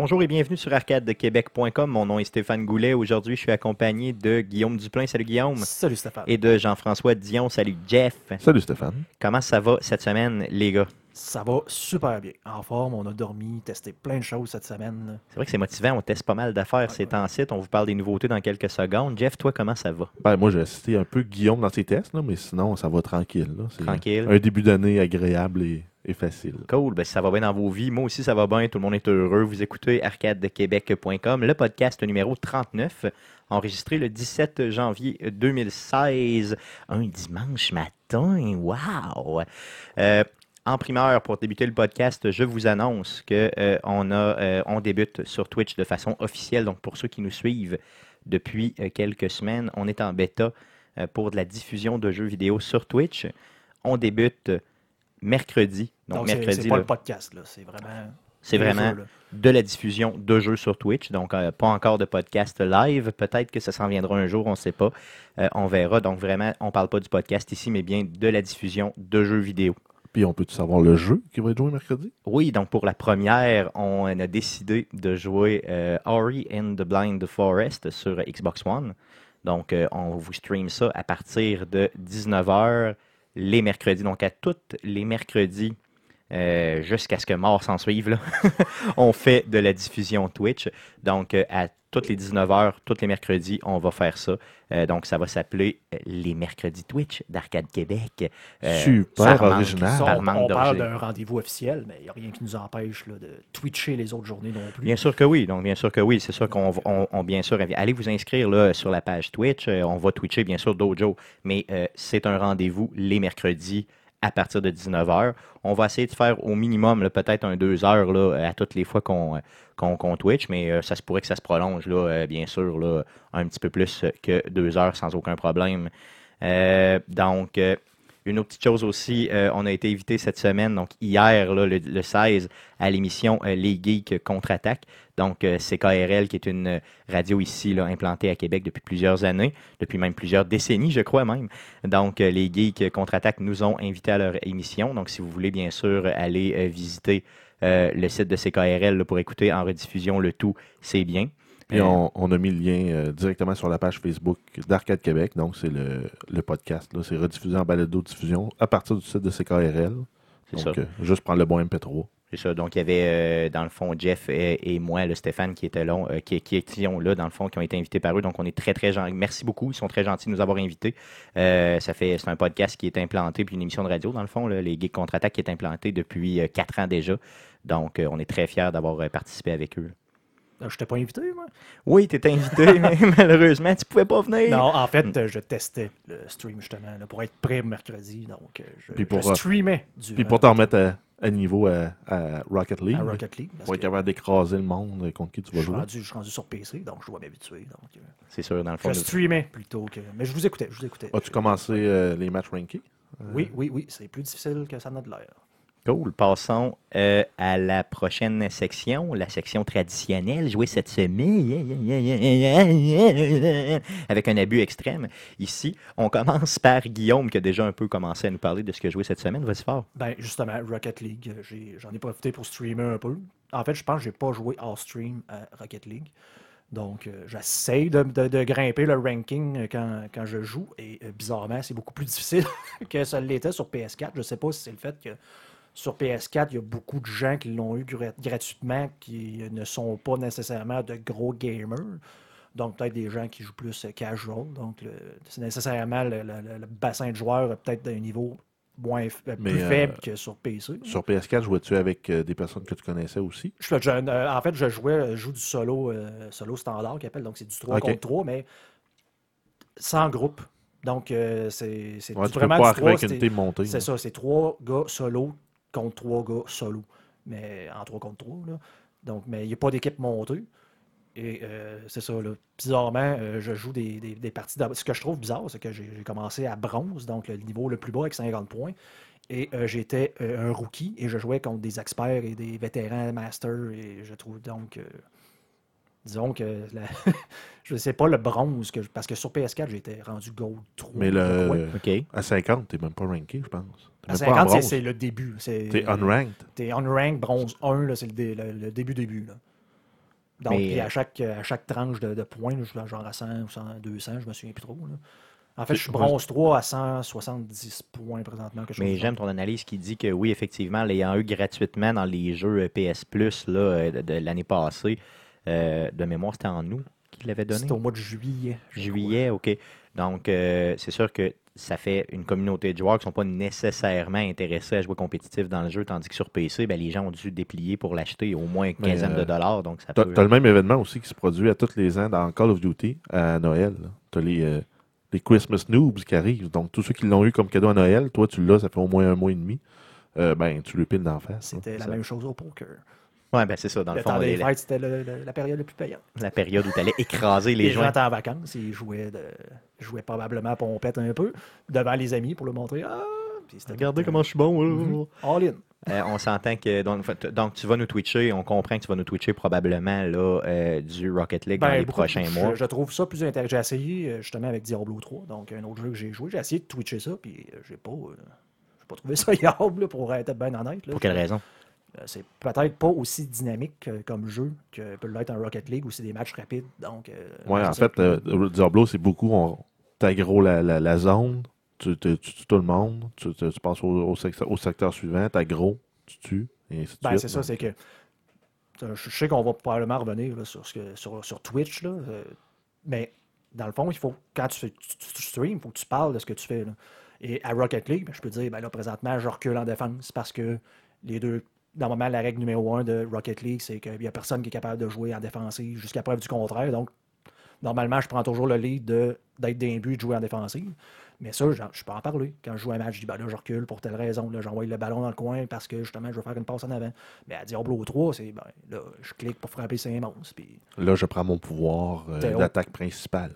Bonjour et bienvenue sur arcadequebec.com. Mon nom est Stéphane Goulet. Aujourd'hui, je suis accompagné de Guillaume Duplain. Salut Guillaume. Salut Stéphane. Et de Jean-François Dion. Salut Jeff. Salut Stéphane. Comment ça va cette semaine, les gars? Ça va super bien. En forme, on a dormi, testé plein de choses cette semaine. C'est vrai que c'est motivant. On teste pas mal d'affaires ces temps-ci. On vous parle des nouveautés dans quelques secondes. Jeff, toi, comment ça va? Ben, moi, j'ai assisté un peu Guillaume dans ses tests, là, mais sinon, ça va tranquille. là. Tranquille. Un début d'année agréable et, Cool, ben, ça va bien dans vos vies. Moi aussi, ça va bien. Tout le monde est heureux. Vous écoutez arcadequebec.com, le podcast numéro 39, enregistré le 17 janvier 2016, un dimanche matin. Wow! Euh, en primeur, pour débuter le podcast, je vous annonce que euh, on, euh, on débute sur Twitch de façon officielle. Donc, pour ceux qui nous suivent depuis quelques semaines, on est en bêta pour de la diffusion de jeux vidéo sur Twitch. On débute mercredi. Donc, mercredi, c'est pas le podcast, là. C'est vraiment. c'est de la diffusion de jeux sur Twitch. Donc, euh, pas encore de podcast live. Peut-être que ça s'en viendra un jour, on ne sait pas. Euh, on verra. Donc, vraiment, on ne parle pas du podcast ici, mais bien de la diffusion de jeux vidéo. Puis, on peut-tu savoir le jeu qui va être joué mercredi? Oui, donc pour la première, on a décidé de jouer euh, Ori and the Blind Forest sur Xbox One. Donc, euh, on vous stream ça à partir de 19h les mercredis. Donc, à tous les mercredis, euh, jusqu'à ce que mort s'en suive, là, on fait de la diffusion Twitch. Donc, euh, à toutes les 19h, tous les mercredis, on va faire ça. Euh, donc, ça va s'appeler les mercredis Twitch d'Arcade Québec. Euh, Super original. Ça, on, on parle d'un rendez-vous officiel, mais il n'y a rien qui nous empêche là, de twitcher les autres journées non plus. Bien sûr que oui. Donc, bien sûr que oui. C'est sûr qu'on va- on, on- bien sûr, allez vous inscrire là, sur la page Twitch. On va twitcher, bien sûr, Dojo. Mais euh, c'est un rendez-vous les mercredis à partir de 19h. On va essayer de faire au minimum, peut-être un 2 heures là, à toutes les fois qu'on euh, Twitch, mais euh, ça se pourrait que ça se prolonge, là, euh, bien sûr, là, un petit peu plus que 2 heures sans aucun problème. Donc, une autre petite chose aussi, euh, on a été invité cette semaine, donc hier, le, le 16, à l'émission euh, Les Geeks contre-attaque. Donc, euh, CKRL, qui est une radio ici, implantée à Québec depuis plusieurs années, depuis même plusieurs décennies, je crois même. Donc, les Geeks contre-attaque nous ont invités à leur émission. Donc, si vous voulez, bien sûr, aller visiter le site de CKRL pour écouter en rediffusion le tout, c'est bien. Puis, on, on a mis le lien euh, directement sur la page Facebook d'Arcade Québec. Donc, c'est le, le podcast. C'est rediffusé en balado-diffusion à partir du site de CKRL. C'est Donc, ça. euh, juste prendre le bon MP3. C'est ça. Donc, il y avait, euh, dans le fond, Jeff et, et moi, le Stéphane, qui étaient là, euh, qui, qui étions là, dans le fond, qui ont été invités par eux. Donc, on est très, très gentils. Merci beaucoup. Ils sont très gentils de nous avoir invités. Euh, ça fait, c'est un podcast qui est implanté, puis une émission de radio, dans le fond, là, les Geeks Contre-Attaque, qui est implanté depuis quatre ans déjà. Donc, on est très fiers d'avoir participé avec eux. Euh, Je t'ai pas invité, moi? Oui, tu étais invité, mais malheureusement, tu pouvais pas venir. Non, en fait, euh, je testais le stream justement là, pour être prêt mercredi. Donc, euh, je, Puis pour, je streamais du Puis, pour t'en remettre à, à niveau à, à Rocket League, à Rocket League. pour être capable d'écraser le monde contre qui tu vas jouer. rendu, je suis rendu sur PC, donc je dois m'habituer. Euh, C'est sûr, dans le fond. je streamais plutôt que. Mais je vous écoutais, je vous écoutais. As-tu commencé euh, les matchs rankés? Oui, oui, oui, c'est plus difficile que ça n'a de l'air. Cool. Passons euh, à la prochaine section, la section traditionnelle, jouée cette semaine avec un abus extrême. Ici, on commence par Guillaume qui a déjà un peu commencé à nous parler de ce que joué cette semaine. Vas-y fort. Ben, justement, Rocket League, euh, j'en ai, profité pour streamer un peu. En fait, je pense que j'ai pas joué hors stream à Rocket League. Donc, euh, j'essaye de, grimper le ranking quand, quand je joue. Et bizarrement, c'est beaucoup plus difficile que ça l'était sur PS4. Je sais pas si c'est le fait que sur PS4, il y a beaucoup de gens qui l'ont eu gra- gratuitement qui ne sont pas nécessairement de gros gamers. Donc, peut-être des gens qui jouent plus euh, casual. Donc, c'est nécessairement le, le- le- le bassin de joueurs peut-être d'un niveau moins, euh, Mais, plus euh, faible que sur PC. Sur PS4, jouais-tu avec euh, des personnes que tu connaissais aussi? Je, je- euh, en fait, je jouais, je joue du solo, solo standard qui appelle, donc c'est du 3 Ok. contre 3, mais sans groupe. Donc, c'est Ouais, peux vraiment pas du arriver 3. avec une team montée. C'est ça, c'est trois gars solo contre trois gars solo. Mais en 3 contre 3. Là. Donc, mais il n'y a pas d'équipe montée. Et euh, c'est ça, bizarrement, euh, je joue des, des- des parties. Ce que je trouve bizarre, c'est que j'ai commencé à bronze, donc le niveau le plus bas avec 50 points. Et euh, j'étais un rookie et je jouais contre des experts et des vétérans masters. Et je trouve donc. Disons que. la- je ne sais pas le bronze, que, parce que sur PS4, j'étais rendu gold 3. Mais je le, à 50, t'es même pas ranké, je pense. À même pas en 50, c'est- le début. c'est- T'es unranked. T'es on rank bronze 1, là, c'est le, dé- le- le début début. Là. Donc, Mais, puis euh, à chaque, à chaque tranche de, de points, je suis genre à 100 ou 100, 200, je me souviens plus trop. là. En fait, je suis bronze 3 à 170 points présentement. quelque chose Mais j'aime ton analyse qui dit que oui, effectivement, l'ayant eu gratuitement dans les jeux euh, PS Plus là, euh, de, de l'année passée, euh, de mémoire, c'était en août qu'il l'avait donné. C'était au mois de juillet. Juillet, OK. Donc, euh, c'est sûr que ça fait une communauté de joueurs qui ne sont pas nécessairement intéressés à jouer compétitif dans le jeu, tandis que sur PC, ben, les gens ont dû déplier pour l'acheter au moins une quinzaine de euh, dollars. Donc, ça peut... t'as le même événement aussi qui se produit à tous les ans dans Call of Duty à Noël. là. T'as les, euh, les Christmas Noobs qui arrivent. Donc, tous ceux qui l'ont eu comme cadeau à Noël, toi, tu l'as, ça fait au moins un mois et demi. Euh, ben, tu le piles d'en face. C'était la Ça- même chose au poker. Ouais, ben, c'est ça. Dans le, Le fond, temps les- des la, fêtes, c'était la période la plus payante. la période où tu allais écraser les Les gens joints. étaient en vacances, ils jouaient, de, jouaient probablement pompette un peu devant les amis pour le montrer. Ah, Regardez comment je suis bon. Mhm. All in. Euh, on s'entend que. Donc, tu vas nous twitcher. On comprend que tu vas nous twitcher probablement là, euh, du Rocket League dans Ben, les prochains je, mois. je trouve ça plus intéressant. J'ai essayé euh, justement avec Diablo 3, donc un autre jeu que j'ai joué. J'ai essayé de twitcher ça, puis j'ai pas, euh, pas trouvé ça yable, pour être bien honnête. là. Pour quelle raison? C'est peut-être pas aussi dynamique euh, comme jeu que peut l'être un Rocket League où c'est des matchs rapides. Donc, euh, Ouais, en fait, que- euh, Diablo, c'est beaucoup. On t'aggro la, la, la zone, tu, tu, tu tues tout le monde, tu, tu, passes au, au, secteur, au secteur suivant, t'aggro, tu tues, et ainsi de Ben, suite. c'est ça, c'est que. euh, Je sais qu'on va probablement revenir là, sur, ce que- sur, sur Twitch, là, euh, mais dans le fond, il faut, quand tu, fais, tu, tu- streams, il faut que tu parles de ce que tu fais. là. Et à Rocket League, ben, je peux dire, ben là, présentement, je recule en défense parce que les deux. Normalement, la règle numéro un de Rocket League, c'est qu'il n'y a personne qui est capable de jouer en défensive jusqu'à preuve du contraire. Donc, normalement, je prends toujours le lead d'être d'un but de jouer en défensive. Mais ça, je peux en parler. Quand je joue un match, je dis, ben là, je recule pour telle raison. Là, j'envoie le ballon dans le coin parce que justement, je veux faire une passe en avant. Mais à Diablo 3, c'est, ben, là, je clique pour frapper ses monstres. Puis, Là, je prends mon pouvoir euh, d'attaque principale.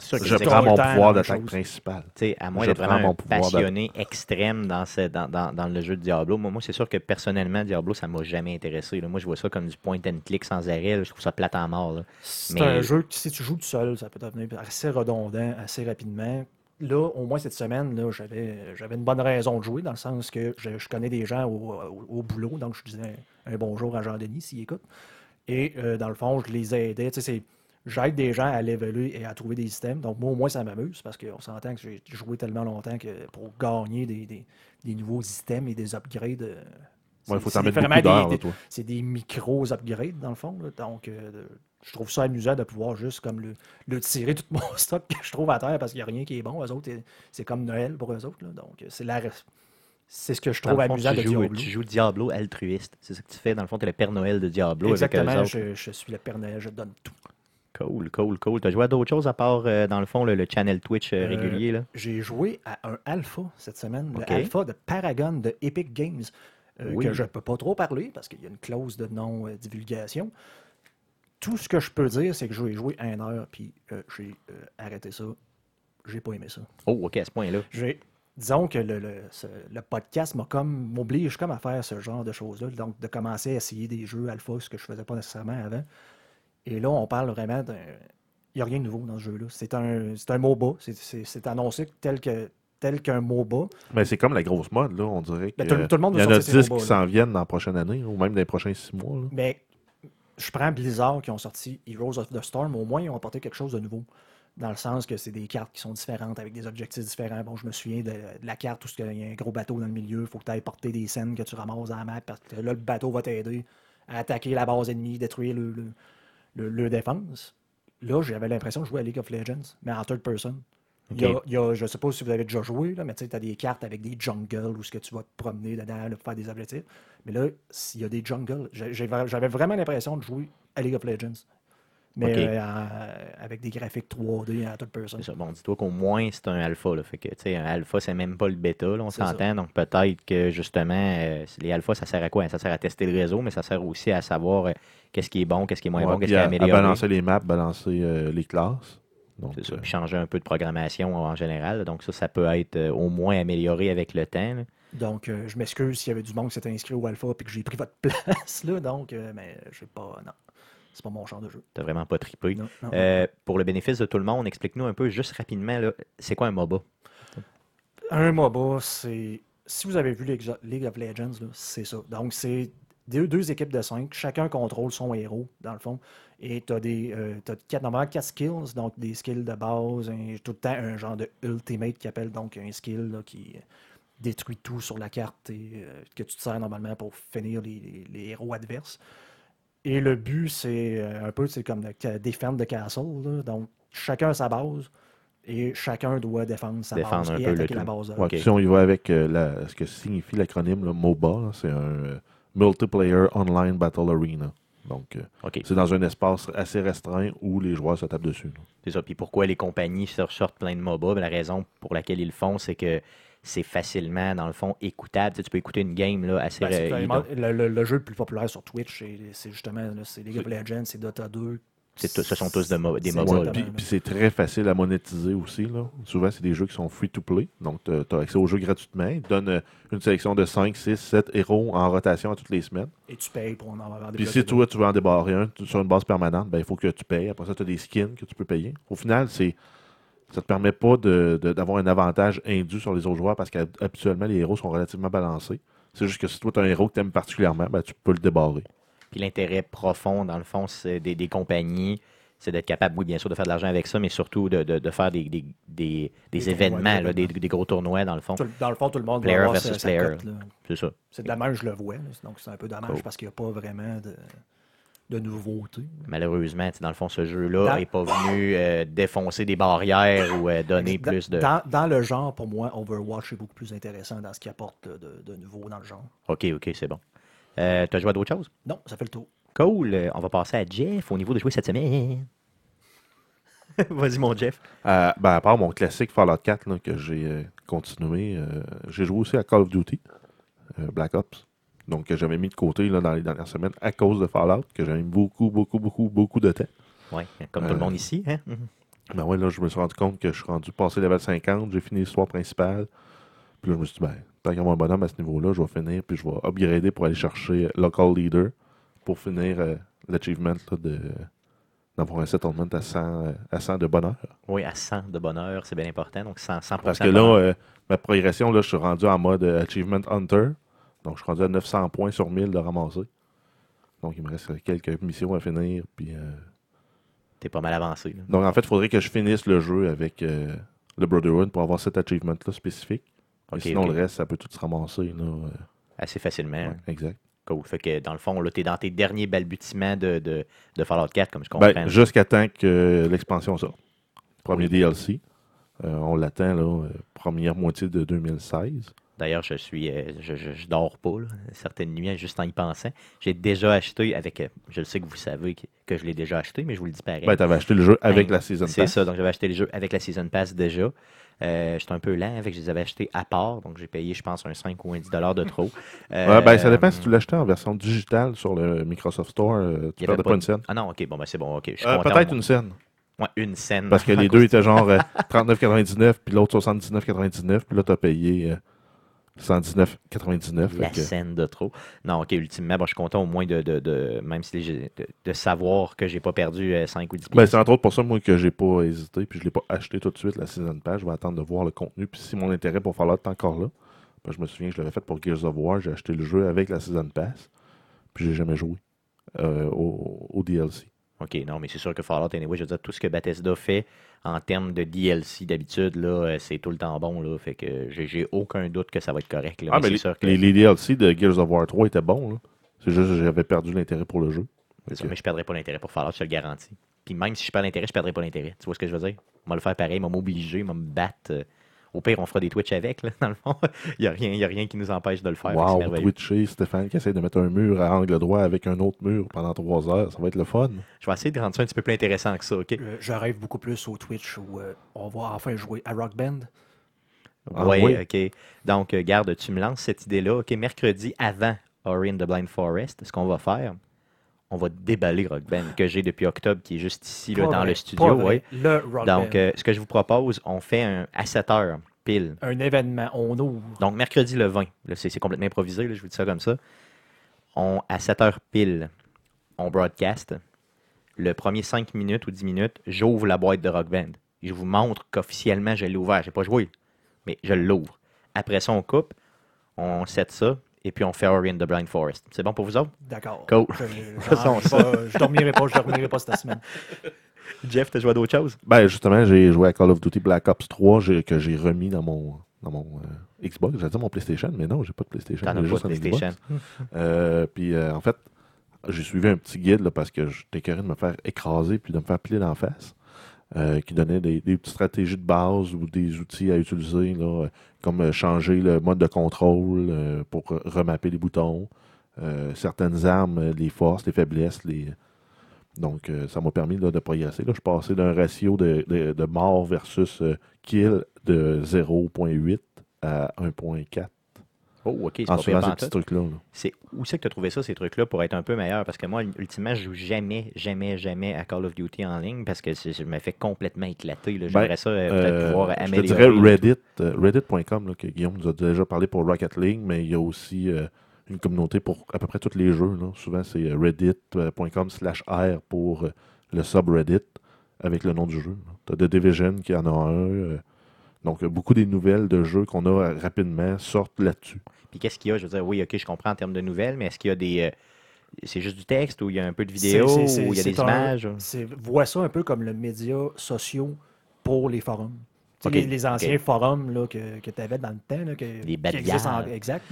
Sûr que Je prends mon pouvoir d'attaque chose. principale. Tu sais, à moins Je d'être vraiment mon un pouvoir passionné extrême dans, ce- dans, dans- dans le jeu de Diablo, moi, moi c'est sûr que personnellement, Diablo, ça m'a jamais intéressé. là. Moi, je vois ça comme du point and click sans arrêt. là. Je trouve ça plate en mort. c'est Mais- un jeu que si tu joues tout seul, ça peut devenir assez redondant assez rapidement. Là, au moins cette semaine, là, j'avais, j'avais une bonne raison de jouer, dans le sens que je, je connais des gens au, au- au boulot, donc je disais un bonjour à Jean-Denis s'il écoute. Et euh, dans le fond, je les aidais. Tu sais, c'est- j'aide des gens à leveler et à trouver des systèmes. Donc moi, au moins, ça m'amuse parce qu'on s'entend que j'ai joué tellement longtemps que pour gagner des, des- des nouveaux systèmes et des upgrades. euh, faut c'est t'en mettre vraiment beaucoup d'heures, des- des- toi. c'est des micros upgrades dans le fond. là. Donc, euh, je trouve ça amusant de pouvoir juste comme le, le tirer tout mon stock que je trouve à terre parce qu'il n'y a rien qui est bon. Eux autres, c'est- comme Noël pour eux autres. là. Donc, c'est la c'est ce que je trouve fond, amusant tu, de joues, Diablo. tu joues Diablo altruiste. C'est ça que tu fais. Dans le fond, tu es le Père Noël de Diablo Exactement, je suis le Père Noël, je donne tout. Cool, cool, cool. Tu as joué à d'autres choses à part, euh, dans le fond, le, le channel Twitch euh, Euh, régulier? Là? J'ai joué à un alpha cette semaine, Ok. le alpha de Paragon de Epic Games, euh, Oui. que je ne peux pas trop parler parce qu'il y a une clause de non-divulgation. Tout ce que je peux dire, c'est que j'ai joué un heure, puis j'ai arrêté ça. J'ai pas aimé ça. Oh, OK, à ce point-là. J'ai, disons que le, le- ce- le podcast m'a comme m'oblige comme à faire ce genre de choses-là, donc de commencer à essayer des jeux alpha, ce que je faisais pas nécessairement avant. Et là, on parle vraiment d'un. Il n'y a rien de nouveau dans ce jeu-là. C'est un, c'est un MOBA. C'est, annoncé tel, que, tel qu'un MOBA. Mais c'est comme la grosse mode, là, on dirait que, Ben, tout- tout le monde il y en a sortir ses 10 MOBA, qui s'en viennent dans la prochaine année, ou même dans les prochains 6 mois. là. Mais je prends Blizzard qui ont sorti Heroes of the Storm. Au moins, ils ont apporté quelque chose de nouveau. Dans le sens que c'est des cartes qui sont différentes, avec des objectifs différents. Bon, je me souviens de, de la carte où il y a un gros bateau dans le milieu. Il faut que tu ailles porter des scènes que tu ramasses dans la map. Parce que là, le bateau va t'aider à attaquer la base ennemie, détruire le, le, le- le défense. Là, j'avais l'impression de jouer à League of Legends, mais en third person. Il y a- Ok. il y a- je ne sais pas si vous avez déjà joué, là, mais tu as des cartes avec des jungles où ce que tu vas te promener dedans là, pour faire des objectifs. Mais là, s'il y a des jungles, j'avais vraiment l'impression de jouer à League of Legends. Mais euh, en- avec des graphiques 3D en third person. C'est ça. Bon, dis-toi qu'au moins, c'est un alpha. Là. Fait que, tu sais, un alpha, c'est même pas le bêta, là, on s'entend. Donc, peut-être que, justement, euh, les alphas, ça sert à quoi? Ça sert à tester le réseau, mais ça sert aussi à savoir euh, qu'est-ce qui est bon, qu'est-ce qui est moins Ouais, bon, qu'est-ce puis qui est à amélioré. balancer les maps, balancer euh, les classes. Donc, C'est ça. Puis changer un peu de programmation en général. Donc, ça, ça peut être euh, au moins amélioré avec le temps. là. Donc, euh, je m'excuse s'il y avait du monde qui s'était inscrit au Alpha et que j'ai pris votre place. Là, donc, euh, mais je sais pas. Non, c'est pas mon champ de jeu. T'as vraiment pas trippé. Non, non. Euh, pour le bénéfice de tout le monde, explique-nous un peu, juste rapidement, là, c'est quoi un MOBA? Un MOBA, c'est. Si vous avez vu League of Legends, c'est ça. Donc, c'est deux, deux équipes de cinq. Chacun contrôle son héros, dans le fond. Et tu as, des, euh, t'as quatre, normalement quatre skills, donc des skills de base, un- tout le temps un genre de ultimate qui appelle donc un skill là, qui détruit tout sur la carte et euh, que tu te sers normalement pour finir les, les- les héros adverses. Et le but, c'est euh, un peu c'est comme défendre de castle. là. Donc, chacun a sa base et chacun doit défendre sa Défendre base un et peu le attaquer la tout. base. de Ouais, Ok. Si on y va avec euh, la- ce que signifie l'acronyme MOBA, c'est un euh, Multiplayer Online Battle Arena. Donc, euh, c'est dans un espace assez restreint où les joueurs se tapent dessus. C'est ça. Puis pourquoi les compagnies sor- sortent plein de MOBA? Ben, la raison pour laquelle ils le font, c'est que c'est facilement, dans le fond, écoutable. Tu, sais, tu peux écouter une game là, assez. Ben, euh, le, le- le jeu le plus populaire sur Twitch, c'est justement là, c'est League of Legends, c'est Dota 2. C'est tout- ce sont tous de mo- des exactement, puis, puis c'est très facile à monétiser aussi. Là. Souvent, c'est des jeux qui sont free to play. Donc, tu as accès aux jeux gratuitement. Ils te donnent euh, une sélection de 5, 6, 7 héros en rotation à toutes les semaines. Et tu payes pour en avoir des Puis si toi, tu veux en débarrer un tu- sur une base permanente, ben, il faut que tu payes. Après ça, tu as des skins que tu peux payer. Au final, c'est ça te permet pas de- de- d'avoir un avantage indu sur les autres joueurs parce qu'habituellement, les héros sont relativement balancés. C'est juste que si toi, tu as un héros que tu aimes particulièrement, ben, tu peux le débarrer. Puis l'intérêt profond, dans le fond, c'est des, des compagnies, c'est d'être capable, oui, bien sûr, de faire de l'argent avec ça, mais surtout de, de- de faire des, des, des- événements, tournois, là, des, gros tournois, dans le fond. Dans le fond, tout le monde Player versus player. C'est ça. C'est de la même, je le vois. Donc, c'est un peu dommage Cool. parce qu'il n'y a pas vraiment de, de nouveautés. Malheureusement, tu sais, dans le fond, ce jeu-là Dans- n'est pas venu euh, défoncer des barrières ou euh, donner Dans- plus de. Dans, dans le genre, pour moi, Overwatch est beaucoup plus intéressant dans ce qu'il apporte de, de nouveau dans le genre. OK, OK, c'est bon. Euh, tu as joué à d'autres choses? Non, ça fait le tour. Cool. Euh, on va passer à Jeff au niveau de jouer cette semaine. Vas-y, mon Jeff. Euh, ben, à part mon classique Fallout 4 là, que j'ai euh, continué, euh, j'ai joué aussi à Call of Duty, euh, Black Ops. Donc, que j'avais mis de côté là, dans les dernières semaines à cause de Fallout, que j'avais mis beaucoup, beaucoup, beaucoup, beaucoup de temps. Ouais, comme tout le Euh, monde ici. Hein? Mhm. Ben ouais, là, je me suis rendu compte que je suis rendu passé level 50, j'ai fini l'histoire principale. Puis là, je me suis dit, ben, tant qu'il y a un bonhomme à ce niveau-là, je vais finir, puis je vais upgrader pour aller chercher Local Leader pour finir euh, l'achievement de d'avoir un settlement à 100, euh, à 100 de bonheur. Oui, à 100 de bonheur, c'est bien important. Donc 100, 100 Parce que là, euh, ma progression, là, je suis rendu en mode Achievement Hunter. Donc, je suis rendu à 900 points sur 1000 de ramasser. Donc, il me reste quelques missions à finir. Puis, euh, t'es pas mal avancé. là. Donc, en fait, il faudrait que je finisse le jeu avec euh, le Brotherhood pour avoir cet achievement-là spécifique. Sinon, le reste, ça peut tout se ramasser. Là, euh, Assez facilement. ouais, exact. Cool. Fait que dans le fond, là, t'es dans tes derniers balbutiements de, de, de Fallout 4, comme je comprends. Ben, Jusqu'à temps que l'expansion sorte. Premier DLC. Euh, on l'attend, là, euh, première moitié de 2016. D'ailleurs, je suis, euh, je, je, je dors pas là, certaines nuits juste en y pensant. J'ai déjà acheté avec, euh, je le sais que vous savez que, que je l'ai déjà acheté, mais je vous le dis pareil. Ben, t'avais acheté le jeu avec Ben, la Season C'est Pass. ça, donc j'avais acheté le jeu avec la Season Pass déjà. Euh, J'étais un peu lent, avec je les avais achetés à part, donc j'ai payé, je pense, un 5 ou un 10 dollars de trop. Ouais, ben, ça Euh, dépend si tu l'achetais en version digitale sur le Microsoft Store. tu perdais pas pas une scène. Ah non, ok, bon, ben c'est bon, ok. Peut-être une scène. Ouais, une scène. Parce que les deux étaient genre euh, 39,99 puis l'autre 79,99 puis là, tu as payé 119,99. La que- scène de trop. Non, ok, ultimement, bon, je suis content au moins de, de, de- même si de, de savoir que j'ai pas perdu euh, 5 ou 10 Ben, c'est entre autres pour ça, moi, que j'ai pas hésité puis je l'ai pas acheté tout de suite, la Season Pass. Je vais attendre de voir le contenu. Puis si mon intérêt pour Fallout est encore là, ben, je me souviens que je l'avais fait pour Gears of War. J'ai acheté le jeu avec la Season Pass. Puis j'ai jamais joué euh, au, au DLC. OK, non, mais c'est sûr que Fallout, anyway, je veux dire, tout ce que Bethesda fait en termes de DLC d'habitude, là, euh, c'est tout le temps bon, là. Fait que j'ai aucun doute que ça va être correct. Là, Ah, mais les, sûr que. les- les DLC de Gears of War 3 étaient bons. C'est juste que j'avais perdu l'intérêt pour le jeu. ça, mais je perdrai pas l'intérêt pour Fallout, je te le garantis. Puis même si je perds l'intérêt, je perdrai pas l'intérêt. Tu vois ce que je veux dire? On va le faire pareil, on va m'obliger, on va me battre. Au pire, on fera des Twitch avec, là, dans le fond. Il n'y a, rien- il y a rien qui nous empêche de le faire. Wow. Twitcher, Stéphane qui essaie de mettre un mur à angle droit avec un autre mur pendant trois heures, ça va être le fun. Je vais essayer de rendre ça un petit peu plus intéressant que ça, OK? Euh, je rêve beaucoup plus au Twitch où euh, on va enfin jouer à Rock Band. Ah ouais, oui? OK. Donc, euh, garde, tu me lances cette idée-là. OK, mercredi avant Ori and the Blind Forest, ce qu'on va faire, on va déballer Rock Band que j'ai depuis octobre, qui est juste ici, là, dans vrai, le studio. ouais. Le Rock Donc, Band. euh, ce que je vous propose, on fait un, à 7 heures, pile. un événement, on ouvre. Donc, mercredi le 20. Là, c'est, c'est complètement improvisé, là, je vous dis ça comme ça. On, à 7 heures pile, on broadcast. Le premier 5 minutes ou 10 minutes, j'ouvre la boîte de Rock Band. Je vous montre qu'officiellement, je l'ai ouvert. Je n'ai pas joué, mais je l'ouvre. Après ça, on coupe, on set ça et puis on fait Ori and the Blind Forest. C'est bon pour vous autres? D'accord. Cool. Je, je, Faisons je- dormirai pas, je dormirai pas cette semaine. Jeff, t'as joué à d'autres choses? Ben, justement, j'ai joué à Call of Duty Black Ops 3 j'ai- que j'ai remis dans mon, dans mon euh, Xbox. J'allais dire mon PlayStation, mais non, j'ai pas de PlayStation. T'en as j'ai pas juste. PlayStation. Euh, puis euh, en fait, j'ai suivi un petit guide là, parce que j'étais écœuré de me faire écraser puis de me faire plier d'en face. Euh, qui donnait des, petites stratégies de base ou des outils à utiliser, là, euh, comme euh, changer le mode de contrôle pour remapper les boutons, certaines armes, les forces, les faiblesses. Les... Donc, ça m'a permis là, de progresser. Là. Je passé d'un ratio de, de, de mort versus kill de 0.8 à 1.4 Oh, ok, c'est pas suivant pire ces pantoute. petits trucs-là. là. C'est où c'est que tu as trouvé ça, ces trucs-là, pour être un peu meilleur? Parce que moi, ultimement, je joue jamais, jamais, jamais à Call of Duty en ligne parce que je me fais complètement éclater. J'aimerais ça euh, peut-être Euh, pouvoir je te améliorer. dirais Reddit, euh, Reddit.com, que Guillaume nous a déjà parlé pour Rocket League, mais il y a aussi euh, une communauté pour à peu près tous les jeux. là. Souvent, c'est reddit.com slash R pour le subreddit avec le nom du jeu. Tu as The Division qui en a un. Donc, beaucoup des nouvelles de jeux qu'on a euh, rapidement sortent là-dessus. Puis qu'est-ce qu'il y a? Je veux dire, oui, ok, je comprends en termes de nouvelles, mais est-ce qu'il y a des. euh, c'est juste du texte ou il y a un peu de vidéo ou il y a des un- images? c'est- Vois ça un peu comme le média sociaux pour les forums. Tu sais, Ok, Les, les anciens forums là, que, que tu avais dans le temps, là, que, Les qui existent en- exact,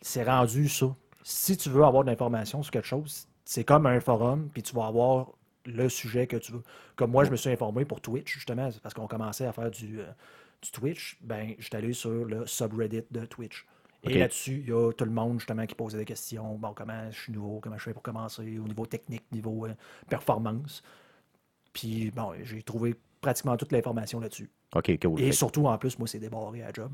c'est rendu ça. Si tu veux avoir de l'information sur quelque chose, c'est comme un forum, puis tu vas avoir le sujet que tu veux. Comme moi, je me suis informé pour Twitch, justement, parce qu'on commençait à faire du, euh, du Twitch. Ben, j'étais allé sur le subreddit de Twitch. Et là-dessus, il y a tout le monde justement qui posait des questions. Bon, comment je suis nouveau, comment je fais pour commencer, au niveau technique, niveau euh, performance. Puis, bon, j'ai trouvé pratiquement toute l'information là-dessus. Ok, cool. Et surtout, en plus, moi, c'est débarré à job.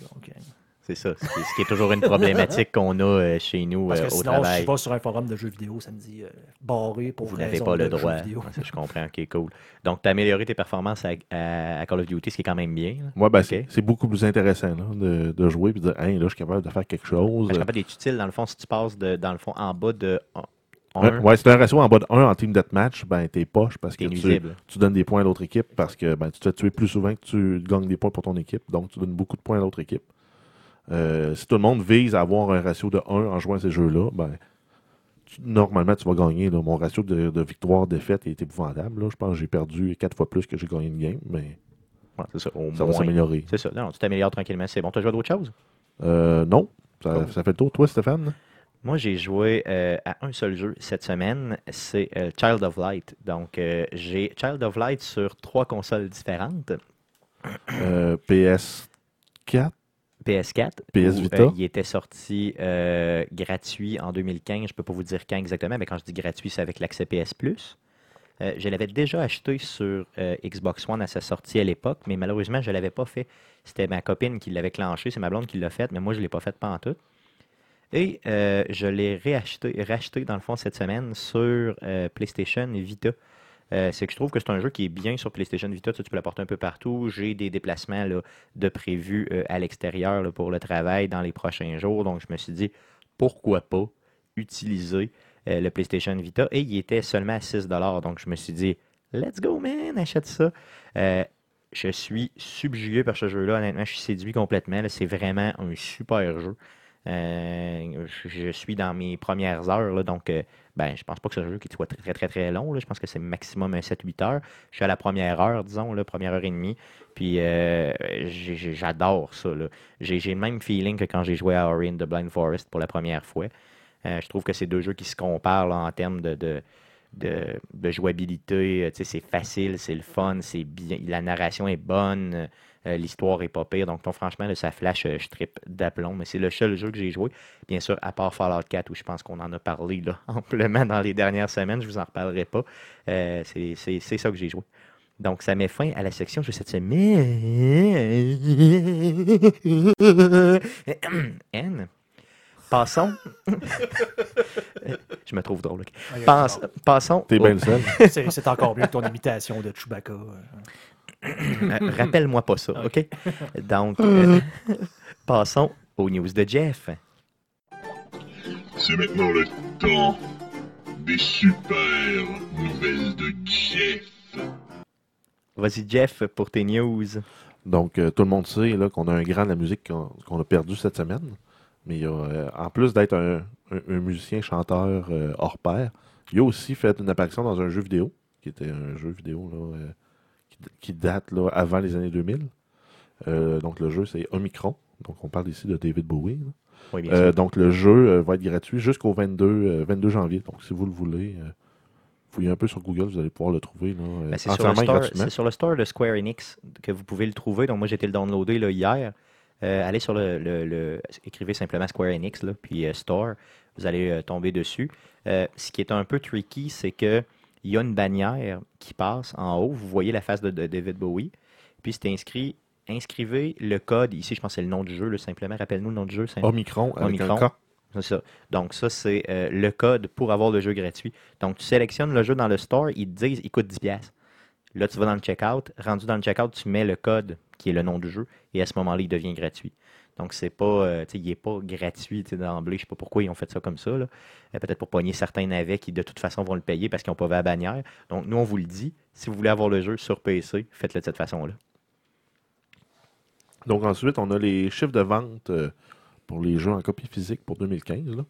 Donc, euh, C'est ça. Ce qui, ce qui est toujours une problématique qu'on a euh, chez nous parce euh, que au sinon, travail. si je vais sur un forum de jeux vidéo, ça me dit euh, barré pour Vous n'avez pas le droit. Ouais, je comprends. Ok, cool. Donc, tu as amélioré tes performances à, à- à Call of Duty, ce qui est quand même bien. Moi, ben, Ok. c'est- c'est beaucoup plus intéressant là, de, de jouer et de dire Hey, là, je suis capable de faire quelque chose. Je suis capable d'être utile, dans le fond, si tu passes de, dans le fond en bas de 1, Ouais, ouais, si tu as un ratio en bas de 1 en team deathmatch, ben, t'es poche parce que tu donnes des points à l'autre équipe parce que ben, tu te fais tuer plus souvent que tu gagnes des points pour ton équipe. Donc, tu donnes beaucoup de points à l'autre équipe. Euh, si tout le monde vise à avoir un ratio de 1 en jouant à ces jeux-là, ben, tu- normalement, tu vas gagner. là. Mon ratio de, de victoire-défaite est épouvantable. là. Je pense que j'ai perdu 4 fois plus que j'ai gagné une game, mais Ouais, ça, au ça va s'améliorer. C'est ça. Non, tu t'améliores tranquillement. C'est bon. Tu as joué à d'autres choses? Euh, non, ça, fait le tour. Toi, Stéphane? Moi, j'ai joué euh, à un seul jeu cette semaine, c'est euh, Child of Light. Donc, euh, j'ai Child of Light sur trois consoles différentes. Euh, PS4? PS4. PS où, Vita. euh, il était sorti euh, gratuit en 2015. Je ne peux pas vous dire quand exactement, mais quand je dis gratuit, c'est avec l'accès PS Plus. Euh, je l'avais déjà acheté sur Xbox One à sa sortie à l'époque, mais malheureusement, je ne l'avais pas fait. C'était ma copine qui l'avait clenché, c'est ma blonde qui l'a fait, mais moi, je ne l'ai pas fait pas en tout. Et je l'ai réacheté, racheté dans le fond cette semaine sur PlayStation Vita. Euh, c'est que je trouve que c'est un jeu qui est bien sur PlayStation Vita. Tu, peux l'apporter un peu partout. J'ai des déplacements de prévus euh, à l'extérieur pour le travail dans les prochains jours. Donc, je me suis dit, pourquoi pas utiliser euh, le PlayStation Vita? Et il était seulement à 6 Donc, je me suis dit, let's go, man, achète ça. Je suis subjugué par ce jeu-là. Honnêtement, je suis séduit complètement. C'est vraiment un super jeu. Euh, je, suis dans mes premières heures, là, donc euh, ben, je pense pas que ce jeu qui soit très très très long. Je pense que c'est maximum un 7-8 heures. Je suis à la première heure, disons, première heure et demie. Puis euh, j'adore ça. J'ai le même feeling que quand j'ai joué à Ori and the Blind Forest pour la première fois. Euh, je trouve que c'est deux jeux qui se comparent en termes de, de, jouabilité. C'est facile, c'est le fun, c'est bien. La narration est bonne. Euh, L'histoire est pas pire. Donc, non, franchement, là, ça flash, euh, je trippe d'aplomb. Mais c'est le seul jeu que j'ai joué. Bien sûr, à part Fallout 4, où je pense qu'on en a parlé là, amplement dans les dernières semaines. Je vous en reparlerai pas. Euh, c'est c'est- c'est ça que j'ai joué. Donc, ça met fin à la section jeu cette semaine. N. Passons. je me trouve drôle. Passe- passons. T'es bien le seul. C'est c'est encore mieux que ton imitation de Chewbacca. Euh. Rappelle-moi pas ça, OK? Donc, euh, passons aux news de Jeff. C'est maintenant le temps des super nouvelles de Jeff. Vas-y, Jeff, pour tes news. Donc, euh, tout le monde sait là, qu'on a un grand de la musique qu'on a perdu cette semaine. Mais il y a, euh, en plus d'être un, un- un musicien chanteur euh, hors pair, il a aussi fait une apparition dans un jeu vidéo, qui était un jeu vidéo là, euh, qui, date là, avant les années 2000. Euh, donc le jeu c'est Omicron. Donc on parle ici de David Bowie. là. Oui, bien Euh, sûr. donc le jeu euh, va être gratuit jusqu'au 22, euh, 22 janvier. Donc si vous le voulez, fouillez un peu sur Google, vous allez pouvoir le trouver là, Ben, c'est, sur le store, c'est sur le store de Square Enix que vous pouvez le trouver. Donc, moi, j'ai été le downloader là, hier. Euh, allez sur le, le- le- Écrivez simplement Square Enix, là, puis euh, Store. Vous allez euh, tomber dessus. Ce qui est un peu tricky, c'est que il y a une bannière qui passe en haut. Vous voyez la face de, de David Bowie. Puis, c'est inscrit. Inscrivez le code. Ici, je pense que c'est le nom du jeu, là, simplement. Rappelle-nous le nom du jeu. Omicron avec Omicron. un K. C'est ça. Donc, ça, c'est euh, le code pour avoir le jeu gratuit. Donc, tu sélectionnes le jeu dans le store, ils te disent, il coûte 10$. piastres. Là, tu vas dans le checkout. Rendu dans le checkout, tu mets le code qui est le nom du jeu et à ce moment-là, il devient gratuit. Donc, c'est pas, euh, il n'est pas gratuit d'emblée. Je sais pas pourquoi ils ont fait ça comme ça. Euh, Peut-être pour pogner certains navets qui, de toute façon, vont le payer parce qu'ils n'ont pas vu la bannière. Donc, nous, on vous le dit. Si vous voulez avoir le jeu sur PC, faites-le de cette façon-là. Donc ensuite, on a les chiffres de vente euh, pour les jeux en copie physique pour 2015. là.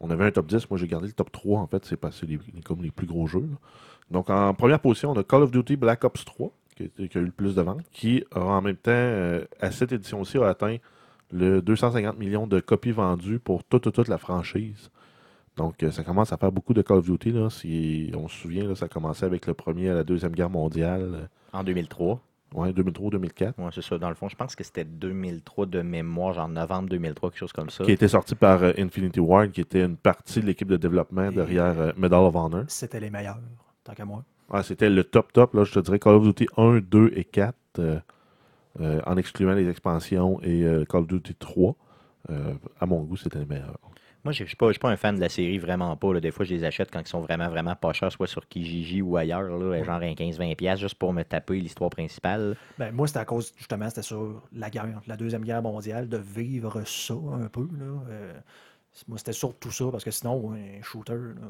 On avait un top 10, moi j'ai gardé le top 3 en fait, c'est passé comme les plus gros jeux. Donc en première position, on a Call of Duty Black Ops 3, qui, a été- qui a eu le plus de ventes, qui a en même temps, euh, à cette édition-ci, a atteint le 250 millions de copies vendues pour toute, toute, toute la franchise. Donc euh, ça commence à faire beaucoup de Call of Duty. Là. Si on se souvient, là, ça a commencé avec le premier à la Deuxième Guerre mondiale, En 2003. ouais, 2003-2004. Ouais, c'est ça. Dans le fond, je pense que c'était 2003 de mémoire, genre novembre 2003, quelque chose comme ça. qui a été sorti par euh, Infinity Ward, qui était une partie de l'équipe de développement Et- derrière euh, Medal of Honor. C'était les meilleurs, tant qu'à moi. Ah, C'était le top top, là, je te dirais Call of Duty 1, 2 et 4, euh, euh, en excluant les expansions et euh, Call of Duty 3. Euh, à mon goût, c'était les meilleurs. Moi, je ne suis pas, un fan de la série, vraiment pas. là. Des fois, je les achète quand ils sont vraiment, vraiment pas chers, soit sur Kijiji ou ailleurs, là, genre un 15-20$, piastres, juste pour me taper l'histoire principale. Ben, moi, c'était à cause, justement, c'était sur la guerre, la Deuxième Guerre mondiale, de vivre ça un peu. Là. Euh, moi, c'était surtout ça, parce que sinon, un shooter, là,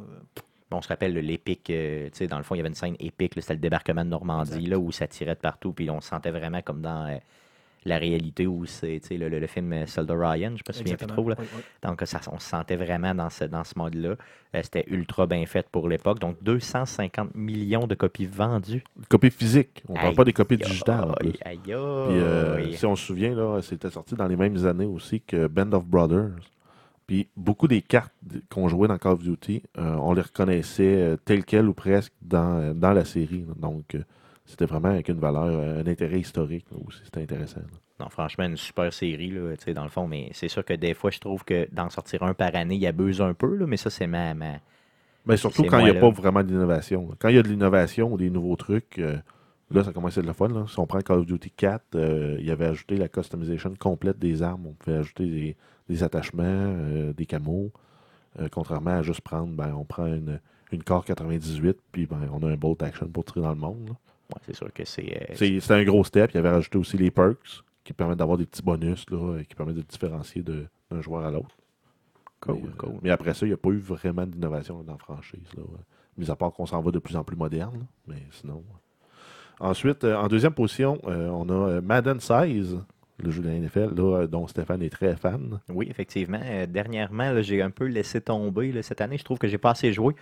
On se rappelle l'épique, euh, tu sais, dans le fond, il y avait une scène épique, c'était le débarquement de Normandie, Exact. là, où ça tirait de partout, puis on se sentait vraiment comme dans euh, la réalité où c'est, tu sais, le, le- le film euh, Soldat Ryan, je me souviens plus trop, là. Oui, oui. Donc, ça, on se sentait vraiment dans ce, dans ce mode-là. Euh, c'était ultra bien fait pour l'époque. Donc, 250 millions de copies vendues. Copies physiques, on ne parle pas des copies digitales. en plus. Aïe, aïe, Puis, euh, aïe. si on se souvient, là, c'était sorti dans les mêmes années aussi que Band of Brothers. Puis beaucoup des cartes qu'on jouait dans Call of Duty, euh, on les reconnaissait euh, telles quelles ou presque dans, euh, dans la série. Donc, euh, c'était vraiment avec une valeur, un intérêt historique là, aussi. C'était intéressant. là. Non, franchement, une super série, là, tu sais, dans le fond. Mais c'est sûr que des fois, je trouve que d'en sortir un par année, il abuse un peu, là, mais ça, c'est ma, ma- Mais surtout C'est quand il n'y a pas vraiment d'innovation. Quand il y a de l'innovation ou des nouveaux trucs, euh, là, ça commence à être le fun. là. Si on prend Call of Duty 4, euh, il y avait ajouté la customisation complète des armes. On pouvait ajouter des, des attachements, euh, des camos. Euh, contrairement à juste prendre, ben, on prend une, une Core 98, puis ben, on a un bolt action pour tirer dans le monde. ouais, c'est sûr que c'est. euh, C'est c'est un gros step. Il avait rajouté aussi les perks qui permettent d'avoir des petits bonus là, et qui permettent de différencier d'un joueur à l'autre. Cool, mais, cool. mais après ça, il n'y a pas eu vraiment d'innovation dans la franchise. Là. Mis à part qu'on s'en va de plus en plus moderne. Mais sinon. Ensuite, euh, en deuxième position, euh, on a Madden 16, le jeu de la NFL, là, euh, dont Stéphane est très fan. Oui, effectivement. Euh, dernièrement, j'ai un peu laissé tomber là, cette année. Je trouve que j'ai pas assez joué.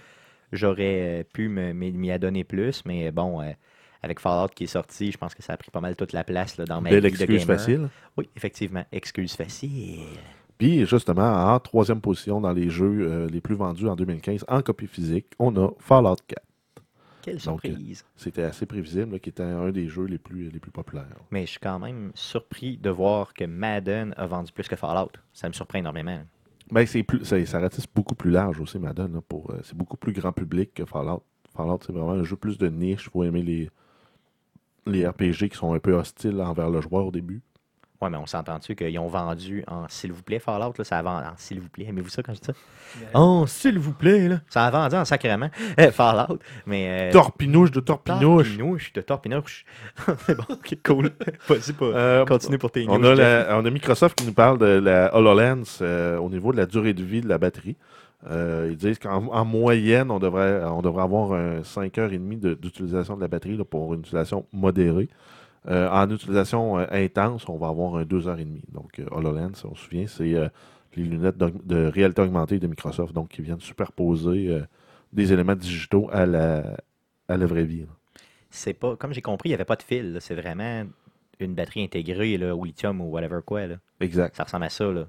J'aurais euh, pu m'y adonner plus, mais bon, euh, avec Fallout qui est sorti, je pense que ça a pris pas mal toute la place là, dans ma Belle vie de excuse gamer. facile. Oui, effectivement. Excuse facile. Puis, justement, en troisième position dans les jeux euh, les plus vendus en 2015 en copie physique, on a Fallout 4. Quelle euh, surprise. C'était assez prévisible, qui était un des jeux les plus, les plus populaires. Mais je suis quand même surpris de voir que Madden a vendu plus que Fallout. Ça me surprend énormément. Ben, c'est plus, ça, ça ratisse beaucoup plus large aussi, Madden. là, pour, euh, c'est beaucoup plus grand public que Fallout. Fallout, c'est vraiment un jeu plus de niche. Il faut aimer les, les RPG qui sont un peu hostiles envers le joueur au début. Ouais, mais on s'entend-tu qu'ils ont vendu en s'il vous plaît Fallout, là, ça a vendu en s'il vous plaît. Aimez-vous ça quand je dis ça? Oh, s'il vous plaît, là. Ça a vendu en sacrément. Euh, Fallout, mais. Euh, Torpinouche de Torpinouche! Torpinouche de Torpinouche. C'est bon, ok, cool. Vas-y, pas. Euh, Continue pour tes on, news, a la- on a Microsoft qui nous parle de la HoloLens euh, au niveau de la durée de vie de la batterie. Euh, ils disent qu'en en moyenne, on devrait, on devrait avoir un 5h30 de- d'utilisation de la batterie là, pour une utilisation modérée. Euh, en utilisation euh, intense, on va avoir un 2h30. Donc, euh, HoloLens, on se souvient, c'est euh, les lunettes de réalité augmentée de Microsoft, donc qui viennent superposer euh, des éléments digitaux à la, à la vraie vie. C'est pas, comme j'ai compris, il n'y avait pas de fil. C'est vraiment une batterie intégrée, là, au lithium ou whatever quoi. Là. Exact. Ça ressemble à ça. Là.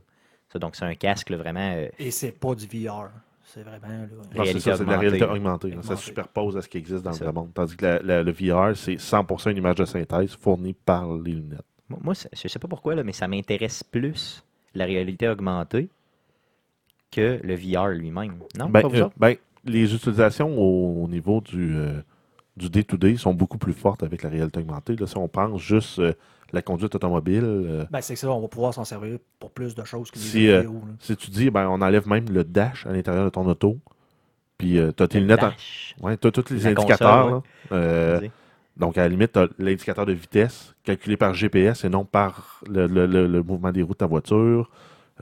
Ça, donc, c'est un casque là, vraiment. euh, Et c'est pas du VR. C'est vraiment. Là, c'est Réalité ça, c'est de la réalité augmentée. Ça Augmentée. superpose à ce qui existe dans le vrai monde. Tandis que la- la- le VR, c'est 100% une image de synthèse fournie par les lunettes. Moi, je sais pas pourquoi, là, mais ça m'intéresse plus la réalité augmentée que le VR lui-même. Non, Ben, pas vous euh, ben, les utilisations au, au niveau du, euh, du day-to-day sont beaucoup plus fortes avec la réalité augmentée. Là, si on pense juste euh, la conduite automobile, euh, Ben, c'est que ça, on va pouvoir s'en servir pour plus de choses que les Si, jeux euh, là. si tu dis, ben, on enlève même le dash à l'intérieur de ton auto, puis tu as tes lunettes, ouais, t'as tous les La indicateurs. console, là. Euh, Vas-y. donc, à la limite, tu as l'indicateur de vitesse calculé par GPS et non par le, le- le- le mouvement des roues de ta voiture,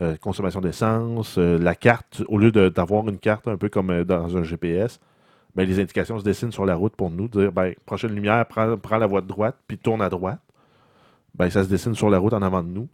euh, consommation d'essence, euh, la carte, au lieu de- d'avoir une carte un peu comme euh, dans un GPS, ben, les indications se dessinent sur la route pour nous, dire, ben, prochaine lumière, prends, prends la voie de droite, puis tourne à droite. Ben, ça se dessine sur la route en avant de nous.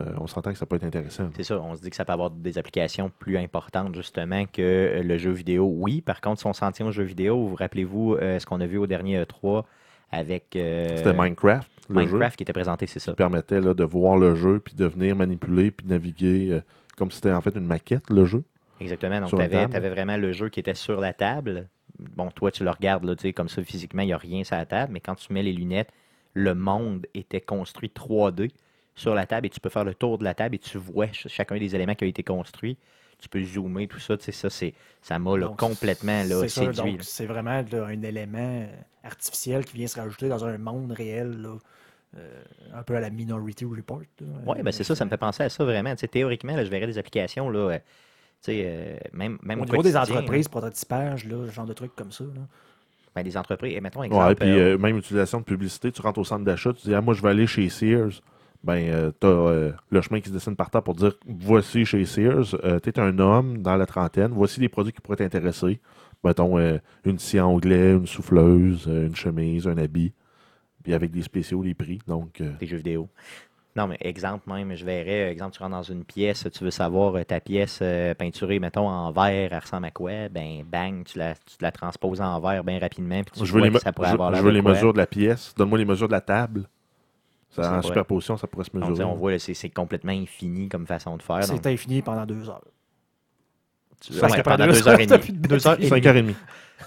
Euh, on s'entend que ça peut être intéressant. C'est ça, on se dit que ça peut avoir des applications plus importantes justement que euh, le jeu vidéo. Oui, par contre, si on s'en tient au jeu vidéo, vous rappelez-vous euh, ce qu'on a vu au dernier E3 avec euh, C'était Minecraft, le jeu. Minecraft qui était présenté, c'est ça. qui permettait là, de voir le jeu, puis de venir manipuler, puis naviguer, comme si c'était en fait une maquette, le jeu. Exactement. Donc, tu avais, vraiment le jeu qui était sur la table. Bon, toi, tu le regardes, là, tu sais, comme ça, physiquement, il n'y a rien sur la table, mais quand tu mets les lunettes, le monde était construit 3D sur la table et tu peux faire le tour de la table et tu vois ch- chacun des éléments qui a été construit. Tu peux zoomer, tout ça, tu sais, ça, c'est, ça m'a là, Donc, complètement là, séduit. C'est vraiment là, un élément euh, artificiel qui vient se rajouter dans un monde réel, là, euh, un peu à la Minority Report. Oui, ben c'est ça, ça me fait penser à ça vraiment. Théoriquement, là, je verrais des applications, là, euh, euh, même, même Au au niveau des entreprises, prototypage, là, ce genre de trucs comme ça. Là. Ben, des entreprises. Et mettons exemple. Ouais, puis euh, euh, même utilisation de publicité, tu rentres au centre d'achat, tu dis ah, moi je vais aller chez Sears. Ben, tu as le chemin qui se dessine par terre pour dire voici chez Sears, tu es un homme dans la trentaine, voici les produits qui pourraient t'intéresser. Mettons euh, une scie onglet, une souffleuse, euh, une chemise, un habit, puis avec des spéciaux, les prix. Donc, euh, des jeux vidéo. Non, mais exemple même, je verrais, euh, exemple, tu rentres dans une pièce, tu veux savoir euh, ta pièce euh, peinturée, mettons, en verre, elle ressemble à quoi? Ben, bang, tu la, tu la transposes en verre bien rapidement, puis tu je veux vois les, que me- ça pourrait je- avoir je l'air veux de les quoi. mesures de la pièce, donne-moi les mesures de la table. Ça, Ça en pourrait- superposition, ça pourrait se Donc, tu sais, mesurer. on voit, là, c'est c'est complètement infini comme façon de faire. donc, C'est infini pendant deux heures. Tu- Parce ouais, que pendant pendant deux deux heures heures, et t'as demie. plus de Deux heures et demie. 5h30.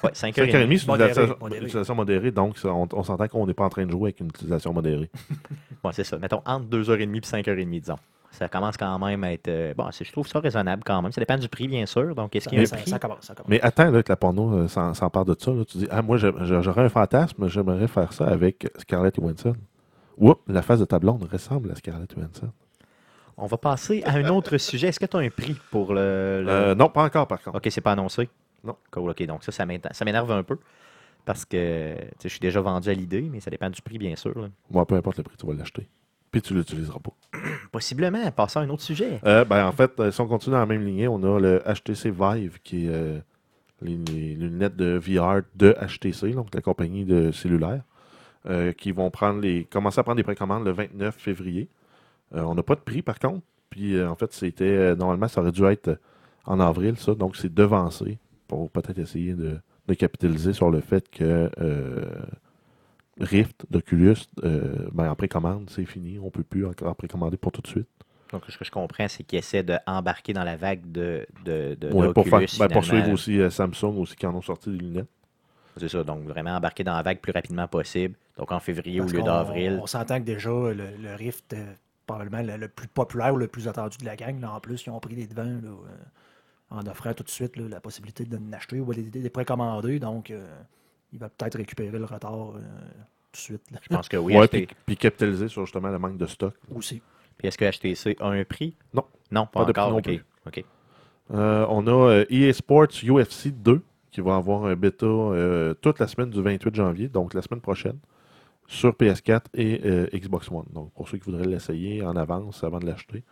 Ouais, cinq heures et 5h30, demie. c'est une utilisation, modéré. utilisation modérée, donc ça, on, on s'entend qu'on n'est pas en train de jouer avec une utilisation modérée. Bon, c'est ça. Mettons entre 2h30 et 5h30, disons. Ça commence quand même à être. euh, bon, je trouve ça raisonnable quand même. Ça dépend du prix, bien sûr. Donc, est-ce qu'il y a un ça- prix? ça commence, ça commence. Mais attends, là, que la porno euh, s'en parle de ça. là. Tu dis, ah, moi, j'aurais un fantasme, j'aimerais faire ça avec Scarlett Johansson. Oups, la face de ta blonde ressemble à Scarlett Johansson. On va passer à un autre sujet. Est-ce que tu as un prix pour le. le- Euh, non, pas encore, par contre. Ok, c'est pas annoncé. Non. Cool, ok. Donc, ça, ça m'énerve un peu. Parce que je suis déjà vendu à l'idée, mais ça dépend du prix, bien sûr. Moi, peu importe le prix, tu vas l'acheter. Puis tu l'utiliseras pas. Possiblement, passer à un autre sujet. Euh, ben, en fait, euh, si on continue dans la même lignée, on a le HTC Vive, qui est euh, les, les lunettes de VR de HTC, donc la compagnie de cellulaire, qui vont prendre les, commencer à prendre des précommandes le 29 février. Euh, on n'a pas de prix, par contre. Puis, euh, en fait, c'était euh, normalement, ça aurait dû être en avril, ça. Donc, c'est devancé pour peut-être essayer de, de capitaliser sur le fait que euh, Rift d'Oculus, euh, ben, en précommande, c'est fini. On ne peut plus encore précommander pour tout de suite. Donc, ce que je comprends, c'est qu'ils essaient d'embarquer dans la vague de, de, de, Ouais, pour, faire, ben, pour suivre aussi euh, Samsung aussi qui en ont sorti des lunettes. C'est ça. Donc, vraiment embarquer dans la vague plus rapidement possible. Donc, en février Parce au lieu d'avril. On s'entend que déjà, le, le Rift probablement le, le plus populaire ou le plus attendu de la gang. Là, en plus, ils ont pris les devants là, euh, en offrant tout de suite là, la possibilité de l'acheter ou de les, de les précommander. Donc, euh, il va peut-être récupérer le retard euh, tout de suite. là. Je pense que oui. ouais, HT puis, puis capitaliser sur justement le manque de stock. Aussi. Puis est-ce que HTC a un prix? Non. Non, pas, Pas de prix encore. non OK. plus. OK. Euh, on a euh, EA Sports UFC 2 qui va avoir un bêta euh, toute la semaine du 28 janvier, donc la semaine prochaine, sur PS4 et euh, Xbox One. Donc pour ceux qui voudraient l'essayer en avance avant de l'acheter,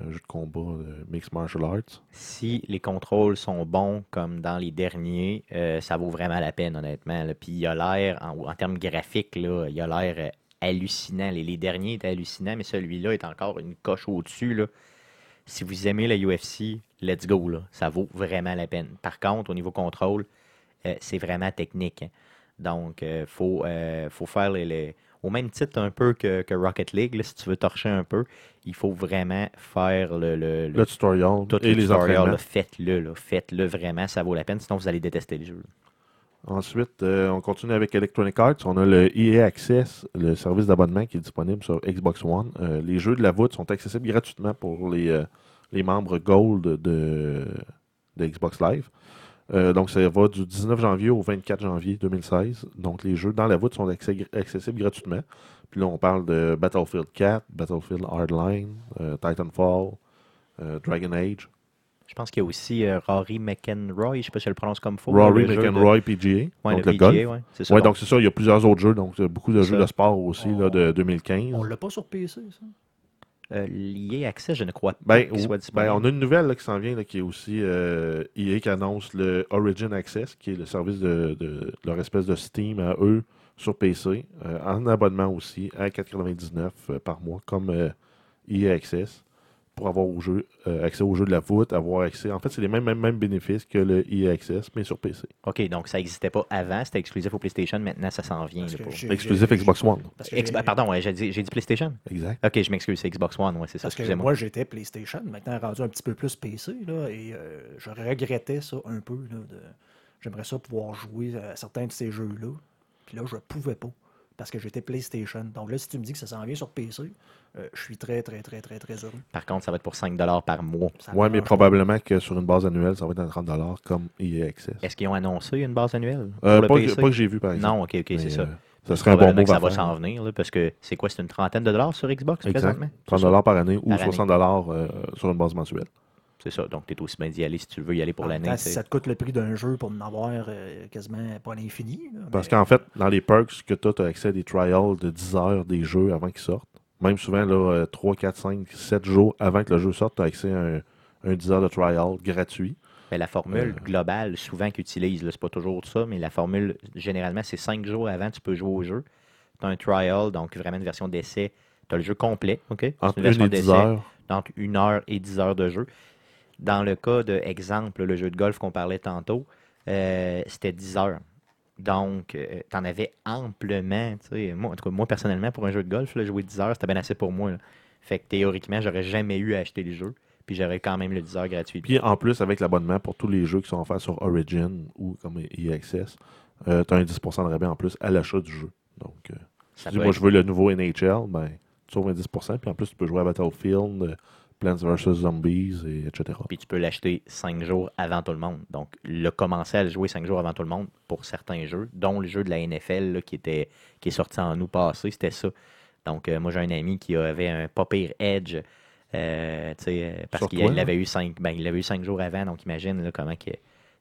un jeu de combat euh, Mixed Martial Arts. Si les contrôles sont bons comme dans les derniers, euh, ça vaut vraiment la peine, honnêtement. là. Puis il a l'air, en, termes graphiques, là, il a l'air hallucinant. Les, les derniers étaient hallucinants, mais celui-là est encore une coche au-dessus. si vous aimez la UFC, let's go. Là. Ça vaut vraiment la peine. Par contre, au niveau contrôle, c'est vraiment technique. hein. Donc, il faut, euh, faut faire les, les- au même titre un peu que, que Rocket League. là, si tu veux torcher un peu, il faut vraiment faire le, le- le- Le tutorial tout et le les tutorial. Faites-le. Faites-le vraiment. Ça vaut la peine. Sinon, vous allez détester le jeu. Ensuite, euh, on continue avec Electronic Arts. On a le EA Access, le service d'abonnement qui est disponible sur Xbox One. Euh, les jeux de la voûte sont accessibles gratuitement pour les, euh, les membres Gold de, de Xbox Live. Euh, donc, ça va du 19 janvier au 24 janvier 2016. Donc, les jeux dans la voûte sont accès- accessibles gratuitement. Puis là, on parle de Battlefield 4, Battlefield Hardline, euh, Titanfall, euh, Dragon Age, Je pense qu'il y a aussi euh, Rory McEnroy. Je ne sais pas si je le prononce comme faux. Rory le de- McEnroy PGA, Ouais, donc le le golf. PGA, ouais, c'est ça. Ouais, Donc, c'est ça. Il y a plusieurs autres jeux. Donc, beaucoup de jeux ça. de sport aussi là, de 2015. On l'a pas sur PC, ça? Euh, lié accès, je ne crois pas Ben, qu'il soit ben, on a une nouvelle là, qui s'en vient, là, qui est aussi euh, EA qui annonce le Origin Access, qui est le service de, de leur espèce de Steam à eux sur PC, euh, en abonnement aussi, à 4,99 euh, par mois, comme euh, EA Access, pour avoir au jeu, euh, accès au jeu de la voûte, avoir accès. En fait, c'est les mêmes, mêmes, mêmes bénéfices que le EA Access, mais sur PC. OK, donc ça n'existait pas avant, c'était exclusif au PlayStation, maintenant ça s'en vient. Pour- Exclusif Xbox One. Ex- pardon, ouais, j'ai dit, PlayStation? Exact. OK, je m'excuse, c'est Xbox One, ouais, c'est ça, Parce que excusez-moi. moi, j'étais PlayStation, maintenant rendu un petit peu plus PC, là, et euh, je regrettais ça un peu. De... J'aimerais ça pouvoir jouer à certains de ces jeux-là. Puis là, je pouvais pas, parce que j'étais PlayStation. Donc là, si tu me dis que ça s'en vient sur PC, euh, je suis très, très, très, très, très heureux. Par contre, ça va être pour 5 par mois. Ouais, mais probablement que sur une base annuelle, ça va être à 30$ comme EA Access. Est-ce qu'ils ont annoncé une base annuelle? Euh, le pas, que, PC? pas que j'ai vu, par exemple. Non, OK, OK, c'est ça. euh, ça serait un bon que ça va s'en venir, là, parce que c'est quoi, c'est une trentaine de dollars sur Xbox Exact. présentement? 30$ par année ou année. 60$ euh, sur une base mensuelle. C'est ça, donc tu es aussi bien d'y aller si tu veux y aller pour même l'année. ça te coûte le prix d'un jeu pour en avoir euh, quasiment pas à l'infini. Parce qu'en fait, dans les perks que tu as, tu as accès à des trials de 10 heures des jeux avant qu'ils sortent. Même souvent, là, 3, 4, 5, 7 jours avant que le jeu sorte, tu as accès à un, un 10 heures de trial gratuit. Mais la formule Euh. globale, souvent qu'ils utilisent, c'est pas toujours ça, mais la formule, généralement, c'est cinq jours avant, tu peux jouer au jeu. Tu as un trial, donc vraiment une version d'essai. Tu as le jeu complet, OK? C'est Entre une 1 version et 10 d'essai, heures. donc une heure et 10 heures de jeu. Dans le cas de exemple, le jeu de golf qu'on parlait tantôt, euh, c'était 10 heures. Donc, tu en avais amplement. tu sais. Moi, en tout cas, moi, personnellement, pour un jeu de golf, là, jouer 10 heures, c'était bien assez pour moi. là. Fait que théoriquement, j'aurais jamais eu à acheter les jeux. Puis j'aurais quand même le 10 heures gratuit. Puis en plus, avec l'abonnement pour tous les jeux qui sont offerts sur Origin ou comme EA Access, tu as un 10% de rabais en plus à l'achat du jeu. Donc, euh, si tu dis, moi, être- je veux le nouveau NHL, ben, tu sauves un 10%. Puis en plus, tu peux jouer à Battlefield, euh, Plants vs. Zombies, et etc. Puis tu peux l'acheter 5 jours avant tout le monde. Donc, le commencer à le jouer 5 jours avant tout le monde pour certains jeux, dont le jeu de la NFL là, qui, était, qui est sorti en août passé, c'était ça. Donc, euh, moi, j'ai un ami qui avait un pas pire Edge, euh, euh, parce qu'il là? l'avait eu 5 ben, il l'avait eu cinq jours avant. Donc, imagine là, comment que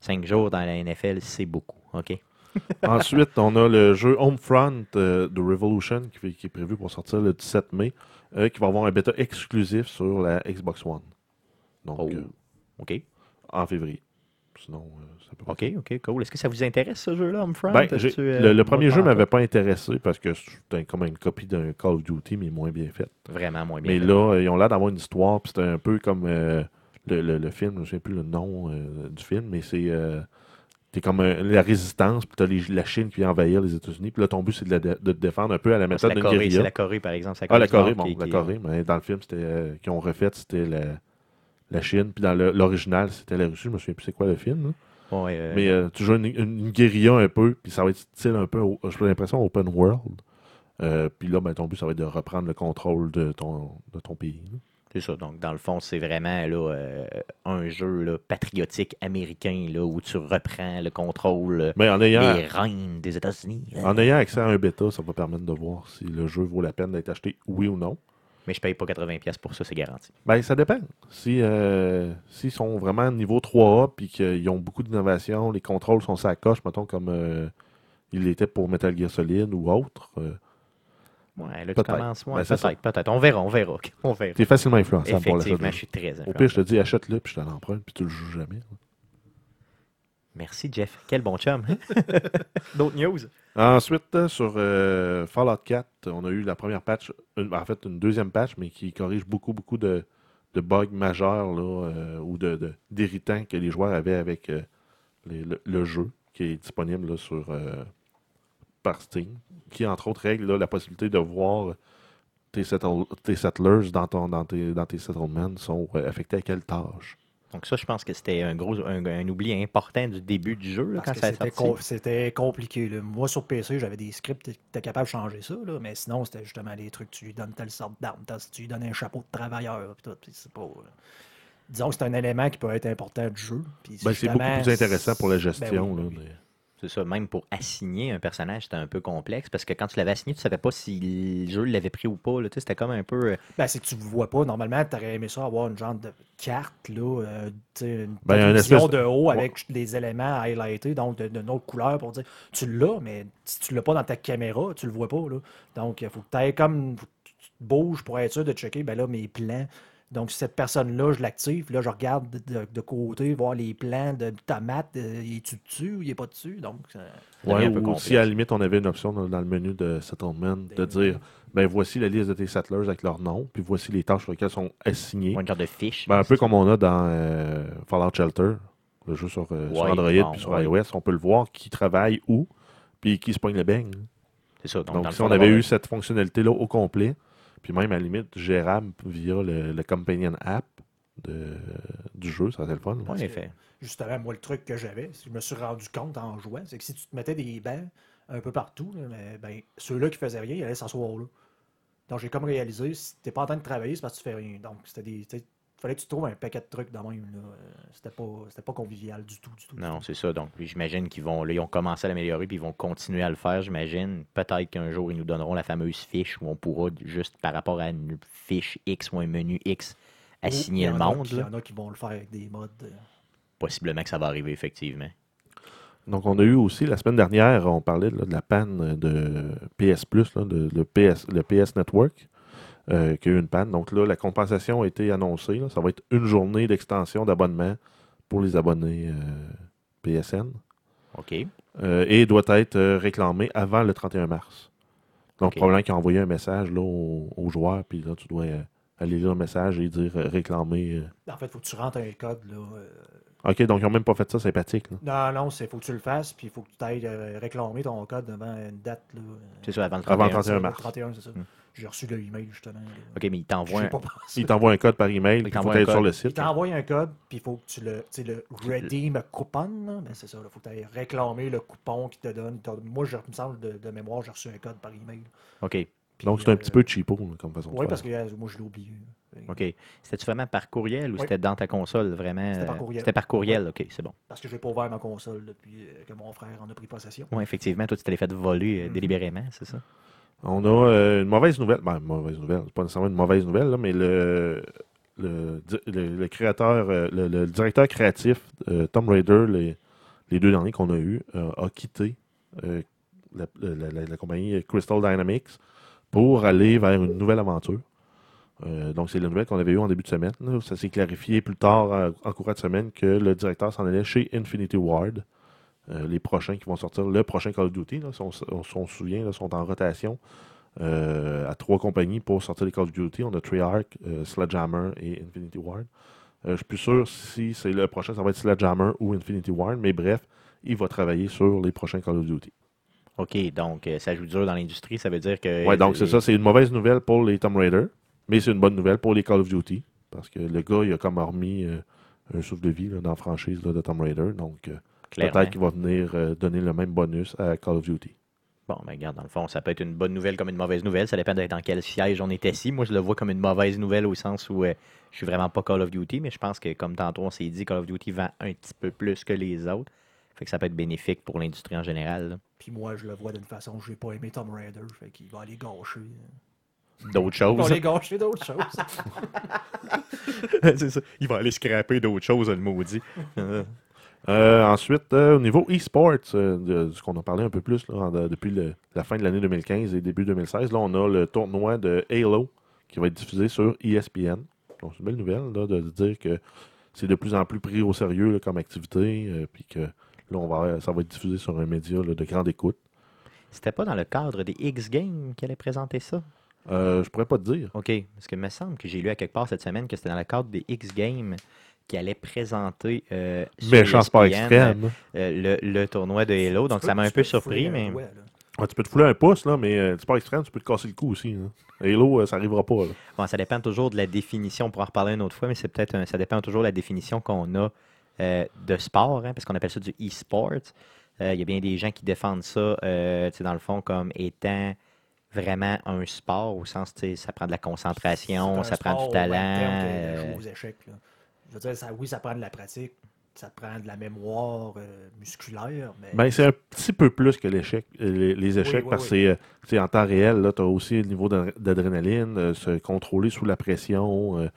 5 jours dans la NFL, c'est beaucoup. OK? Ensuite, on a le jeu Homefront euh, de Revolution qui est prévu pour sortir le 17 mai, euh, qui va avoir un bêta exclusif sur la Xbox One. Donc, Oh. euh, OK. en février. Sinon, euh, ça peut OK, OK, cool. Est-ce que ça vous intéresse, ce jeu-là, Homefront? Ben, le, premier jeu en m'avait pas intéressé parce que c'était comme une copie d'un Call of Duty, mais moins bien fait. Vraiment moins bien. Mais fait. là, ils ont l'air d'avoir une histoire, puis c'était un peu comme le, le- le film, je ne sais plus le nom du film, mais c'est. Euh, T'es comme euh, la résistance, puis t'as les- la Chine qui vient envahir les États-Unis, puis là, ton but, c'est de, la- de te défendre un peu à la méthode la d'une Corée, c'est guérilla. la Corée, par exemple. c'est Ah, la Corée, bon, qui- la qui- Corée, mais dans le film, c'était euh, qu'ils ont refait, c'était la, la Chine, puis dans l'original, c'était la Russie, je me souviens plus c'est quoi le film, là. Euh, Mais euh, tu joues une, une, une guérilla un peu, puis ça va être style un peu, j'ai l'impression, open world. Euh, puis là, ben, ton but, ça va être de reprendre le contrôle de ton, de ton pays. là. C'est ça. Donc, dans le fond, c'est vraiment là, euh, un jeu là, patriotique américain là, où tu reprends le contrôle euh, Mais en ayant, des reines des États-Unis. hein. en ayant accès à un bêta, ça va permettre de voir si le jeu vaut la peine d'être acheté, oui ou non. Mais je paye pas 80$ pour ça, c'est garanti. Ben, ça dépend. Si, euh, s'ils sont vraiment niveau 3A, puis qu'ils ont beaucoup d'innovation, les contrôles sont sa coche, mettons, comme euh, il était pour Metal Gear Solid ou autre, euh, Ouais, là, tu commences. ouais, Ben, peut-être, peut-être. On verra, on verra. On verra. t'es facilement influençable pour Effectivement, je suis très Au influent. pire, je te dis, achète-le, puis je te l'emprunte, puis tu le joues jamais. Merci, Jeff. Quel bon chum. D'autres news? Ensuite, euh, sur euh, Fallout 4, on a eu la première patch, une- en fait une deuxième patch, mais qui corrige beaucoup, beaucoup de, de bugs majeurs là, euh, ou de, de- d'irritants que les joueurs avaient avec euh, les- le, le jeu qui est disponible là, sur, par Steam, qui entre autres règle là, la possibilité de voir tes, settle- tes settlers dans, ton, dans, tes, dans tes settlements sont euh, affectés à quelle tâche. Donc ça, je pense que c'était un gros un, un oubli important du début du jeu là, Parce quand ça c'était, com- compliqué. là. Moi, sur PC, j'avais des scripts, étais capable de changer ça, là, mais sinon, c'était justement des trucs, tu lui donnes telle sorte d'arme, tu lui donnes un chapeau de travailleur, puis tout, puis c'est pas... euh, Disons que c'est un élément qui peut être important du jeu. Ben, c'est beaucoup plus intéressant pour la ben gestion. oui, là, oui. mais- C'est ça, même pour assigner un personnage, c'était un peu complexe parce que quand tu l'avais assigné, tu savais pas si le jeu l'avait pris ou pas. là. Tu sais, C'était comme un peu. euh, Ben, c'est que tu ne vois pas. Normalement, tu aurais aimé ça avoir une genre de carte, là, euh, tu sais, une, Ben, une espèce- de haut avec des éléments highlightés, donc de- d'une autre couleur pour dire tu l'as, mais si tu l'as pas dans ta caméra, tu le vois pas. Là. Donc, il faut que tu ailles comme. faut que tu te bouges pour être sûr de checker, ben là, mes plans. Donc, cette personne-là, je l'active, là, je regarde de, de- de côté, voir les plans de tomate, euh, il est-tu dessus ou il est pas dessus? Donc, ça- devient Ouais, un peu ou complexe. si à la limite on avait une option dans, dans le menu de settlement de Des- dire ben voici la liste de tes settlers avec leur nom, puis voici les tâches sur lesquelles sont assignées. un genre de fiche. Ben, un peu comme on a dans euh, Fallout Shelter, le jeu sur, euh, sur Android bon, puis sur ouais. iOS, on peut le voir qui travaille où, puis qui se pogne le beigne. C'est ça. Donc, si on avait eu cette fonctionnalité-là au complet, puis même à la limite gérable via le, le Companion App de, du jeu, ça serait le fun. en effet. Justement, moi, le truc que j'avais, je me suis rendu compte en jouant, c'est que si tu te mettais des bancs un peu partout, là, mais, ben, ceux-là qui faisaient rien, ils allaient s'asseoir là. Donc, j'ai comme réalisé, si t'es pas en train de travailler, c'est parce que tu fais rien. Donc, c'était des. Il fallait que tu trouves un paquet de trucs dans même. là. Euh, C'était pas, c'était pas convivial du tout, du tout. du Non, tout. c'est ça. Donc, j'imagine qu'ils vont, là, ils ont commencé à l'améliorer, puis ils vont continuer à le faire, j'imagine. Peut-être qu'un jour, ils nous donneront la fameuse fiche où on pourra, juste par rapport à une fiche X ou un menu X, assigner le monde. Il y là. en a qui vont le faire avec des modes. euh, Possiblement que ça va arriver, effectivement. Donc, on a eu aussi, la semaine dernière, on parlait là, de la panne de PS Plus, là, de, le, PS, le PS Network, euh, qui a eu une panne. Donc là, la compensation a été annoncée. là. Ça va être une journée d'extension d'abonnement pour les abonnés euh, PSN OK. euh, et doit être euh, réclamée avant le 31 mars. Donc, Ok. probablement qu'ils ont envoyé un message là, aux, aux joueurs, puis là, tu dois euh, aller lire le message et dire euh, réclamer. euh. En fait, il faut que tu rentres un code. Là, euh, OK, donc ils n'ont même pas fait ça sympathique. là. Non, non, il faut que tu le fasses, puis il faut que tu ailles euh, réclamer ton code devant une date. Là, euh, C'est ça, avant le Avant 31. le 31 le mars. 31, c'est ça. Hmm. J'ai reçu le email justement. là. OK, mais ils t'envoient J'ai un... Ils t'envoient un code par email, Il il faut t'envoie un sur code. le Il site. t'envoie un code, puis il faut que tu le, tu sais, le redeem coupon. Ben, c'est ça, il faut que tu ailles réclamer le coupon qui te donne. Moi, je, il me semble, de, de mémoire, j'ai reçu un code par email. OK. Puis, Donc, c'est un euh, petit peu cheapo là, comme façon de Oui, faire. parce que euh, moi, je l'ai oublié. OK. C'était-tu vraiment par courriel ou Oui. c'était dans ta console, vraiment? C'était par euh, courriel. C'était par courriel, OK, c'est bon. Parce que je n'ai pas ouvert ma console depuis que mon frère en a pris possession. Oui, effectivement, toi, tu t'es fait voler euh, Mhm. délibérément, c'est ça? On a euh, une mauvaise nouvelle. Ben, mauvaise nouvelle. Pas nécessairement une mauvaise nouvelle, mais le, le, le- créateur, euh, le, directeur créatif euh, Tom Raider, les, deux derniers qu'on a eus, a quitté la, compagnie Crystal Dynamics pour aller vers une nouvelle aventure. Donc, c'est la nouvelle qu'on avait eue en début de semaine. Ça s'est clarifié plus tard euh, en courant de semaine que le directeur s'en allait chez Infinity Ward. Euh, les prochains qui vont sortir, le prochain Call of Duty, là, si on, on- on se souvient, là, sont en rotation euh, à trois compagnies pour sortir les Call of Duty. On a Treyarch, euh, Sledgehammer et Infinity Ward. Je suis plus sûr si c'est le prochain, ça va être Sledgehammer ou Infinity Ward, mais bref, il va travailler sur les prochains Call of Duty. OK, donc ça joue dur dans l'industrie, ça veut dire que... Ouais, donc c'est ça, c'est une mauvaise nouvelle pour les Tomb Raider, mais c'est une bonne nouvelle pour les Call of Duty, parce que le gars, il a comme remis euh, un souffle de vie là, dans la franchise là, de Tomb Raider, donc euh. Peut-être qu'il va venir euh, donner le même bonus à Call of Duty. Bon, ben regarde, dans le fond, ça peut être une bonne nouvelle comme une mauvaise nouvelle. Ça dépend de dans quel siège on est assis. Moi, je le vois comme une mauvaise nouvelle au sens où euh, je suis vraiment pas Call of Duty, mais je pense que, comme tantôt on s'est dit, Call of Duty vend un petit peu plus que les autres. Fait que ça peut être bénéfique pour l'industrie en général. là. Puis moi, je le vois d'une façon, je n'ai pas aimé Tom Raider, fait qu'il va aller gâcher. D'autres Il va choses. aller gâcher d'autres choses. c'est ça. Il va aller scraper d'autres choses, le maudit. Euh, ensuite, euh, au niveau e-sports, euh, ce qu'on a parlé un peu plus là, en- de- depuis le- la fin de l'année 2015 et début 2016, là, on a le tournoi de Halo qui va être diffusé sur ESPN. Donc, c'est une belle nouvelle là, de, dire que c'est de plus en plus pris au sérieux là, comme activité, puis que là, on va, ça va être diffusé sur un média de grande écoute. C'était pas dans le cadre des X Games qu'elle allait présenter ça? Euh, je pourrais pas te dire. OK. Parce que me semble que j'ai lu à quelque part cette semaine que c'était dans le cadre des X Games qui allait présenter euh, Méchant sport extrême. euh, le, le tournoi de Halo. Donc, ça m'a un peu fouler surpris, mais. Ouais, tu peux te fouler un pouce, là, mais euh, sport extrême, tu peux te casser le cou aussi. là. Halo, euh, ça arrivera pas. là. bon, ça dépend toujours de la définition. On pourra en reparler une autre fois, mais c'est peut-être un- ça dépend toujours de la définition qu'on a euh, de sport, hein, parce qu'on appelle ça du e-sport. Euh, Il y a bien des gens qui défendent ça, euh, dans le fond, comme étant vraiment un sport, au sens, tu ça prend de la concentration, ça prend du talent. euh, aux échecs. là. Je veux dire, ça, oui, ça prend de la pratique, ça prend de la mémoire euh, musculaire, mais Ben, c'est un petit peu plus que l'échec, euh, les, les échecs, oui, parce que oui. c'est, euh, c'est en temps réel. Tu as aussi le niveau d'ad- d'adrénaline, euh, se contrôler sous la pression, euh,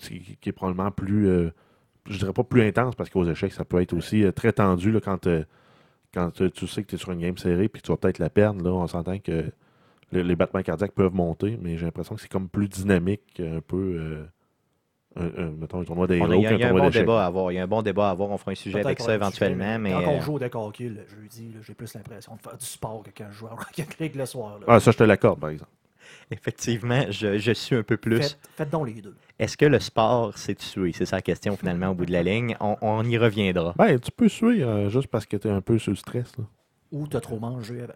qui est probablement plus, je dirais pas plus intense, parce qu'aux échecs, ça peut être aussi très tendu là, quand, quand tu sais que tu es sur une game serrée puis que tu vas peut-être la perdre. Là, on s'entend que le- les battements cardiaques peuvent monter, mais j'ai l'impression que c'est comme plus dynamique, un peu, un, un- mettons, un tournoi on a- d'Halo Il y a, qu'un il y a un tournoi bon d'échecs. débat à avoir. Il y a un bon débat à avoir. On fera un sujet avec ça éventuellement. Mais, quand on euh, joue au deck hockey le jeudi, j'ai plus l'impression de faire du sport que quand je joue à Rocket League le soir. là. Ah, ça, je te l'accorde, par exemple. effectivement, je, je suis un peu plus. Faites, faites donc les deux. Est-ce que le sport s'est tué? C'est ça la question finalement au bout de la ligne. On, on y reviendra. Ben, tu peux suer euh, juste parce que tu es un peu le stress. Là. Ou t'as trop mangé avant.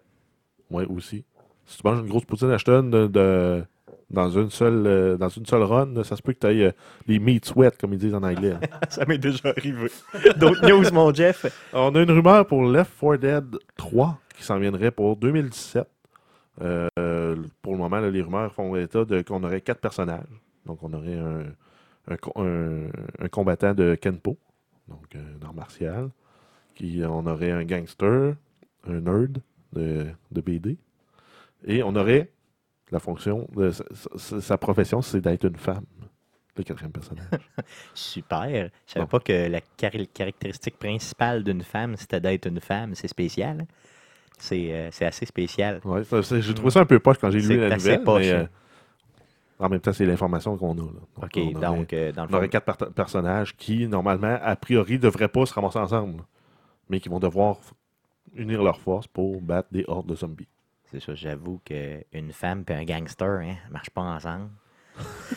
Ouais, aussi. Si tu manges une grosse poutine Ashton de, de- dans, une seule, euh, dans une seule run, ça se peut que tu ailles les meat sweat, comme ils disent en anglais. ça m'est déjà arrivé. D'autres news, mon Jeff? On a une rumeur pour Left 4 Dead 3 qui s'en viendrait pour 2017. Euh, pour le moment, là, les rumeurs font état de qu'on aurait quatre personnages. Donc, on aurait un, un, co- un- un combattant de Kenpo, donc un art martial. Qui, on aurait un gangster, un nerd de, de BD. Et on aurait la fonction, de, sa, sa- sa profession, c'est d'être une femme. Le quatrième personnage. Super. Je savais Bon. pas que la cari- caractéristique principale d'une femme, c'était d'être une femme. C'est spécial. hein? C'est euh, c'est assez spécial. Ouais, j'ai trouvé ça un peu poche quand j'ai lu C'est la assez nouvelle. poche, mais, euh, en même temps, c'est l'information qu'on a. là. Donc, OK, on aurait, donc, euh, dans le on aurait fond, quatre personnages qui, normalement, a priori, ne devraient pas se ramasser ensemble, mais qui vont devoir unir leurs forces pour battre des hordes de zombies. C'est ça, j'avoue qu'une femme et un gangster hein, ne marchent pas ensemble.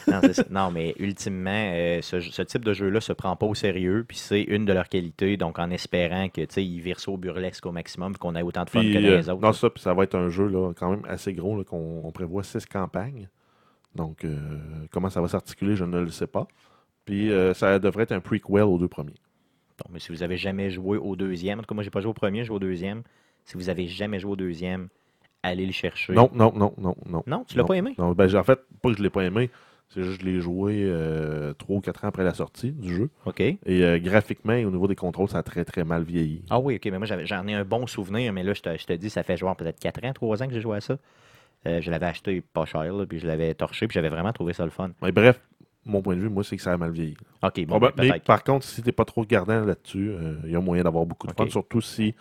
non, mais ultimement, euh, ce, ce type de jeu-là se prend pas au sérieux, puis c'est une de leurs qualités. Donc, en espérant que, ils virent ça au burlesque au maximum, qu'on ait autant de fun Puis, que dans euh, les autres. non, ça, puis ça va être un jeu là, quand même assez gros, qu'on on prévoit six campagnes. Donc, euh, comment ça va s'articuler, je ne le sais pas. Puis, ça devrait être un prequel aux deux premiers. Bon, mais si vous avez jamais joué au deuxième, en tout cas, moi, j'ai pas joué au premier, j'ai joué au deuxième. Si vous avez jamais joué au deuxième, allez le chercher. Non, non, non, non, non. Non, tu l'as Non. pas aimé? Non, ben, en fait, pas que je l'ai pas aimé, c'est juste que je l'ai joué euh, 3 ou 4 ans après la sortie du jeu. OK. Et euh, graphiquement et au niveau des contrôles, ça a très très mal vieilli. Ah oui, OK, mais moi, j'avais- j'en ai un bon souvenir, mais là, je te, je te dis, ça fait genre peut-être 4 ans, 3 ans que j'ai joué à ça. Euh, je l'avais acheté pas cher, là, puis je l'avais torché, puis j'avais vraiment trouvé ça le fun. Mais bref, mon point de vue, moi, c'est que ça a mal vieilli. OK, bon, ben, mais par contre, si t'es pas trop regardant là-dessus, il y a moyen d'avoir beaucoup de Ok. fun, surtout si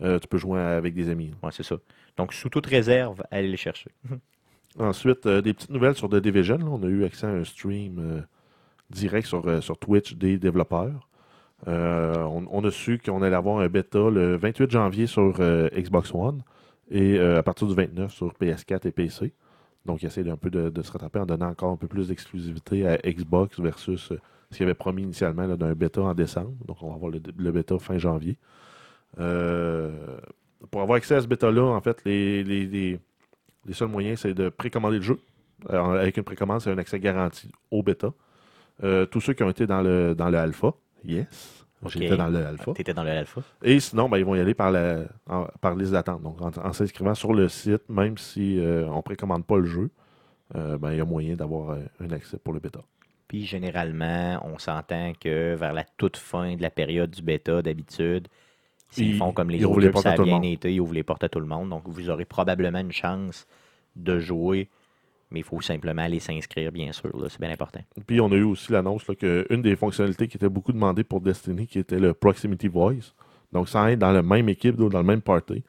tu peux jouer avec des amis. Ouais, c'est ça. Donc, sous toute réserve, allez les chercher. Ensuite, euh, des petites nouvelles sur The Division. On a eu accès à un stream euh, direct sur, euh, sur Twitch des développeurs. On, a su qu'on allait avoir un bêta le 28 janvier sur Xbox One et à partir du 29 sur PS4 et PC. Donc, il essaie un peu de, se rattraper en donnant encore un peu plus d'exclusivité à Xbox versus ce qu'il avait promis initialement d'un bêta en décembre. Donc, on va avoir le, le bêta fin janvier. Euh, pour avoir accès à ce bêta-là, en fait, les, les- les- les seuls moyens, c'est de précommander le jeu. Alors, avec une précommande, c'est un accès garanti au bêta. Euh, tous ceux qui ont été dans le, dans le alpha, yes, j'étais dans le alpha. Étais dans le alpha. Et sinon, ben, ils vont y aller par, la, en- par liste d'attente. Donc, en, en s'inscrivant sur le site, même si euh, on ne précommande pas le jeu, euh, ben, il y a moyen d'avoir euh, un accès pour le bêta. Puis, généralement, on s'entend que vers la toute fin de la période du bêta, d'habitude, s'ils Ils- font comme les autres ça a bien été, ils ouvrent les portes à tout le monde. Donc, vous aurez probablement une chance de jouer, mais il faut simplement aller s'inscrire, bien sûr. C'est bien important. Puis on a eu aussi l'annonce qu'une des fonctionnalités qui était beaucoup demandée pour Destiny, qui était le Proximity Voice. Donc, sans être dans la même équipe ou dans le même party,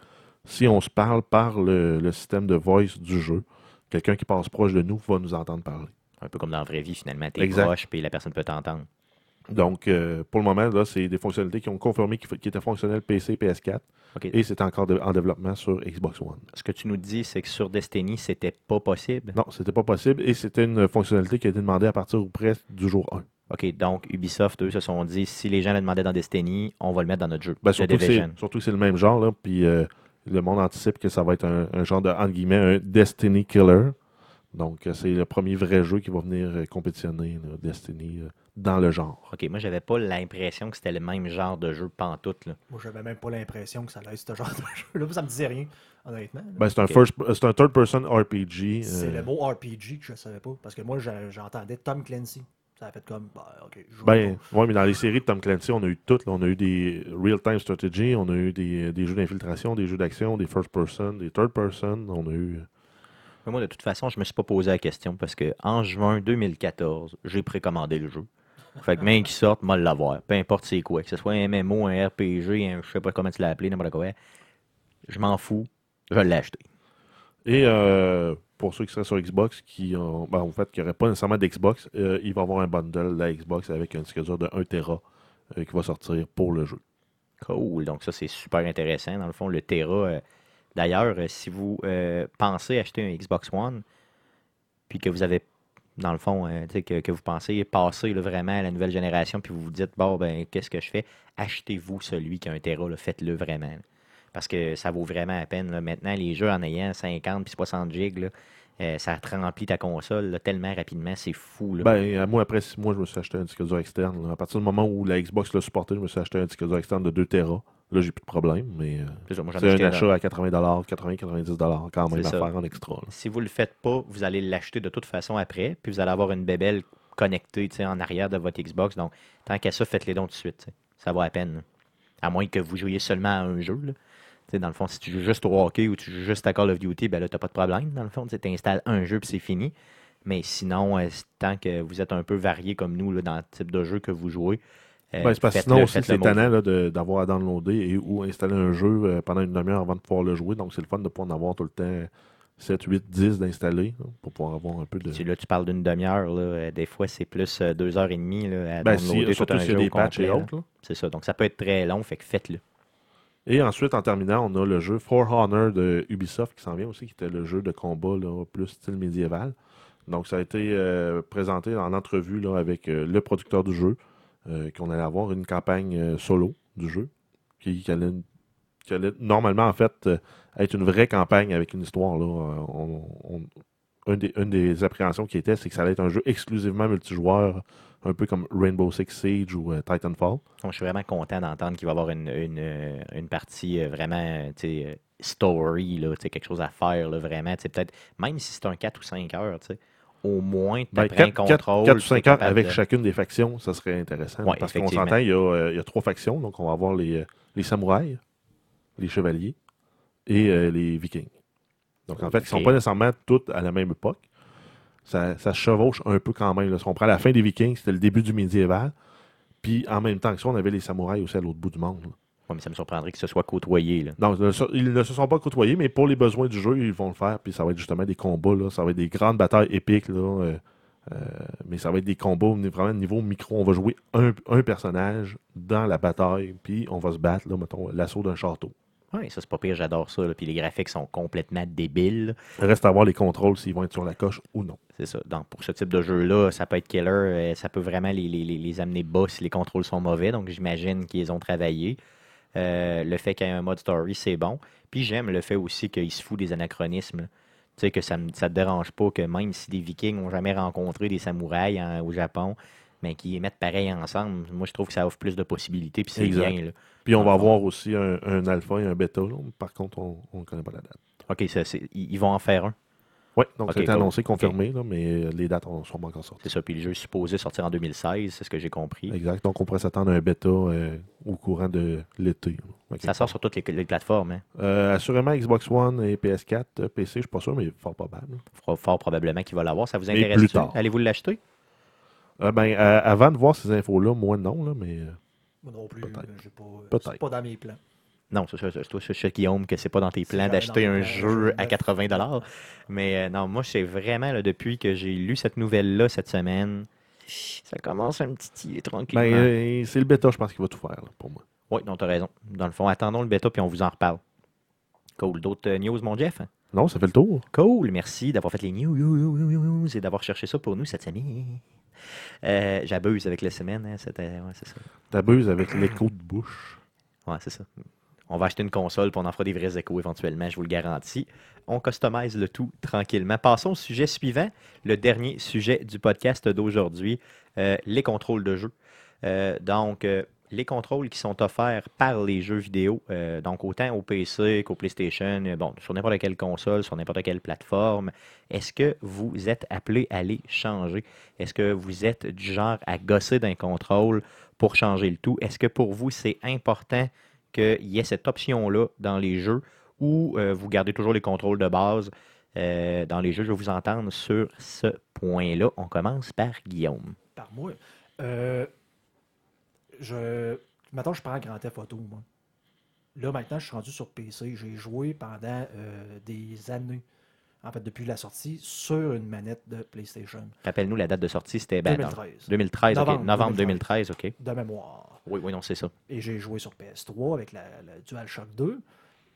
si on se parle par le, le système de voice du jeu, quelqu'un qui passe proche de nous va nous entendre parler. Un peu comme dans la vraie vie, finalement. Tu es Exact. proche, puis la personne peut t'entendre. Donc, euh, pour le moment, là, c'est des fonctionnalités qui ont confirmé qu'ils qui étaient fonctionnelles PC, PS4, OK. et c'est encore de- en développement sur Xbox One. Ce que tu nous dis, c'est que sur Destiny, c'était pas possible? Non, c'était pas possible, et c'était une fonctionnalité qui a été demandée à partir ou presque du jour 1. OK, donc Ubisoft, eux, se sont dit, si les gens le demandaient dans Destiny, on va le mettre dans notre jeu. Ben, surtout, que c'est, le même genre, là, puis euh, le monde anticipe que ça va être un, un genre de, entre guillemets, un Destiny Killer. Donc, euh, c'est le premier vrai jeu qui va venir euh, compétitionner là, Destiny euh, dans le genre. OK, moi, j'avais pas l'impression que c'était le même genre de jeu pantoute. Là. Moi, j'avais même pas l'impression que ça allait être ce genre de jeu. Là, ça me disait rien, honnêtement. Ben, c'est un, c'est un third-person RPG. C'est euh, le mot RPG que je savais pas. Parce que moi, j'entendais Tom Clancy. Ça a fait comme, bah, ok, je Ben, ouais, mais dans les séries de Tom Clancy, on a eu toutes. là. On a eu des real-time strategy, on a eu des, des jeux d'infiltration, des jeux d'action, des first-person, des third-person. On a eu. Mais moi, de toute façon, je me suis pas posé la question parce que en juin 2014, j'ai précommandé le jeu. Fait que même qui sorte, moi l'avoir. Peu importe c'est quoi. Que ce soit un MMO, un RPG, un, je sais pas comment tu l'as appelé, n'importe quoi. Je m'en fous. Je vais l'acheter. Et euh, pour ceux qui seraient sur Xbox, qui ont, ben, en fait, qui n'auraient pas nécessairement d'Xbox, euh, il va y avoir un bundle de la Xbox avec un disque dur de 1 Tera euh, qui va sortir pour le jeu. Cool. Donc, ça, c'est super intéressant. Dans le fond, le Terra. euh, D'ailleurs, si vous pensez acheter un Xbox One, puis que vous avez, dans le fond, euh, que, que vous pensez passer vraiment à la nouvelle génération, puis vous vous dites, bon, ben, qu'est-ce que je fais? Achetez-vous celui qui a un Terra. là. Faites-le vraiment. Parce que ça vaut vraiment la peine. Maintenant, les jeux en ayant 50 puis 60 gigs, euh, ça te remplit ta console tellement rapidement, c'est fou. Ben, moi, après 6 mois, je me suis acheté un disque dur externe. À partir du moment où la Xbox l'a supporté, je me suis acheté un disque dur externe de 2 Tera. Là, j'ai plus de problème, mais euh, C'est un achat à 80 80-90 quand même à ça. faire en extra. là. Si vous le faites pas, vous allez l'acheter de toute façon après, puis vous allez avoir une bébelle connectée tu sais, en arrière de votre Xbox. Donc, tant qu'à ça, faites-les donc tout de suite. Ça vaut la peine. là. À moins que vous jouiez seulement à un jeu. là. Tu sais, Dans le fond, si tu joues juste au hockey ou tu joues juste à Call of Duty, ben là, tu n'as pas de problème. Dans le fond, tu installes un jeu puis c'est fini. Mais sinon, euh, tant que vous êtes un peu varié comme nous là, dans le type de jeu que vous jouez, euh, Ben, c'est parce que sinon aussi, c'est de- d'avoir à downloader et ou installer un jeu euh, pendant une demi-heure avant de pouvoir le jouer. Donc, c'est le fun de pouvoir en avoir tout le temps 7, 8, 10 d'installer pour pouvoir avoir un peu de. Si là, tu parles d'une demi-heure, euh, des fois, c'est plus euh, deux heures et demie là, à Ben, si, tout surtout y a des patchs et autres. C'est ça. Donc, ça peut être très long, fait que faites-le. Et ensuite, en terminant, on a le jeu For Honor de Ubisoft qui s'en vient aussi, qui était le jeu de combat là, plus style médiéval. Donc, ça a été euh, présenté en entrevue là, avec euh, le producteur du jeu, qu'on allait avoir une campagne euh, solo du jeu, qui, allait, normalement, en fait, euh, être une vraie campagne avec une histoire. Là. Euh, on- une des appréhensions qui était, c'est que ça allait être un jeu exclusivement multijoueur, un peu comme Rainbow Six Siege ou euh, Titanfall. Donc, je suis vraiment content d'entendre qu'il va y avoir une, une, euh, partie euh, vraiment euh, euh, story, là, quelque chose à faire, là, vraiment. Peut-être, même si c'est un 4 ou 5 heures, au moins, tu Ben, prends un 4, contrôle. ou puis 5 t'es heures capable avec de- chacune des factions, ça serait intéressant. Ouais, parce qu'on s'entend, il y, a, euh, il y a trois factions. Donc, on va avoir les, euh, les samouraïs, les chevaliers et euh, les vikings. Donc, en fait, ils ne sont pas nécessairement tous à la même époque. Ça, ça se chevauche un peu quand même. là. Si on prend la fin des vikings, c'était le début du médiéval. Puis, en même temps que ça, on avait les samouraïs aussi à l'autre bout du monde. là. Ouais, mais ça me surprendrait que ce soit côtoyé. Là. Non, se- ils ne se sont pas côtoyés, mais pour les besoins du jeu, ils vont le faire. Puis ça va être justement des combats, là. ça va être des grandes batailles épiques. Là, euh, euh, mais ça va être des combats au niveau- vraiment niveau micro. On va jouer un, un personnage dans la bataille, puis on va se battre, là, mettons, l'assaut d'un château. Oui, ça, c'est pas pire, j'adore ça. là. Puis les graphiques sont complètement débiles. reste à voir les contrôles s'ils vont être sur la coche ou non. C'est ça. Donc, pour ce type de jeu-là, ça peut être killer. euh, Ça peut vraiment les- les amener bas si les contrôles sont mauvais. Donc, j'imagine qu'ils ont travaillé. Euh, le fait qu'il y ait un mode story, c'est bon. Puis, j'aime le fait aussi qu'il se fout des anachronismes. Tu sais, que ça ne te dérange pas que même si des Vikings n'ont jamais rencontré des samouraïs en- au Japon, mais qu'ils les mettent pareil ensemble, moi, je trouve que ça offre plus de possibilités. Puis, c'est bien. là. Puis on va avoir aussi un, un alpha et un bêta. là. Par contre, on ne connaît pas la date. OK, ça, ils vont en faire un. Oui, donc Ok, ça a été cool. annoncé, confirmé, là, mais euh, les dates ne sont pas encore sorties. C'est ça. Puis, le jeu est supposé sortir en 2016, c'est ce que j'ai compris. Exact. Donc on pourrait s'attendre à un bêta euh, au courant de l'été. Ça sort sur toutes les, les plateformes. Hein? Euh, assurément Xbox One et PS4, euh, PC, je suis pas sûr, mais fort probable. Fort, fort probablement qu'il va l'avoir. Ça vous Et intéresse plus tard. Allez-vous l'acheter? Euh, ben, euh, avant de voir ces infos-là, moi non, là, mais Moi non plus, Peut-être. euh, j'ai pas, pas dans mes plans. Non, c'est ça. C'est toi, c'est chez Guillaume, que c'est pas dans tes plans d'acheter un jeu à neuf. 80 Mais euh, non, moi, c'est vraiment, là, depuis que j'ai lu cette nouvelle-là cette semaine, Ça commence un petit tranquille. Ben, euh, c'est le bêta, je pense, qui va tout faire, là, pour moi. Oui, non, t'as raison. Dans le fond, attendons le bêta puis on vous en reparle. Cool. D'autres euh, news, mon Jeff? Non, ça fait le tour. Cool. Merci d'avoir fait les news et d'avoir cherché ça pour nous cette semaine. Euh, J'abuse avec la semaine. Hein, ouais, c'est ça. T'abuses avec l'écho de bouche. Ouais, c'est ça. On va acheter une console pour on en fera des vrais échos éventuellement, je vous le garantis. On customise le tout tranquillement. Passons au sujet suivant, le dernier sujet du podcast d'aujourd'hui, euh, les contrôles de jeu. Euh, donc, euh, les contrôles qui sont offerts par les jeux vidéo, donc autant au PC qu'au PlayStation, bon, sur n'importe quelle console, sur n'importe quelle plateforme, est-ce que vous êtes appelé à les changer? Est-ce que vous êtes du genre à gosser d'un contrôle pour changer le tout? Est-ce que pour vous, c'est important qu'il y ait cette option-là dans les jeux ou euh, vous gardez toujours les contrôles de base euh, dans les jeux? Je vais vous entendre sur ce point-là. On commence par Guillaume. Par moi. Euh, je. Maintenant, je prends Grand Theft Auto, moi. Là, maintenant, je suis rendu sur PC. J'ai joué pendant euh, des années, en fait, depuis la sortie, sur une manette de PlayStation. Rappelle-nous la date de sortie, c'était ben, dans- 2013. 2013, ok. Novembre Novembre 2013, 2013. ok. De mémoire. Oui, oui, non, c'est ça. Et j'ai joué sur PS3 avec la, la DualShock 2.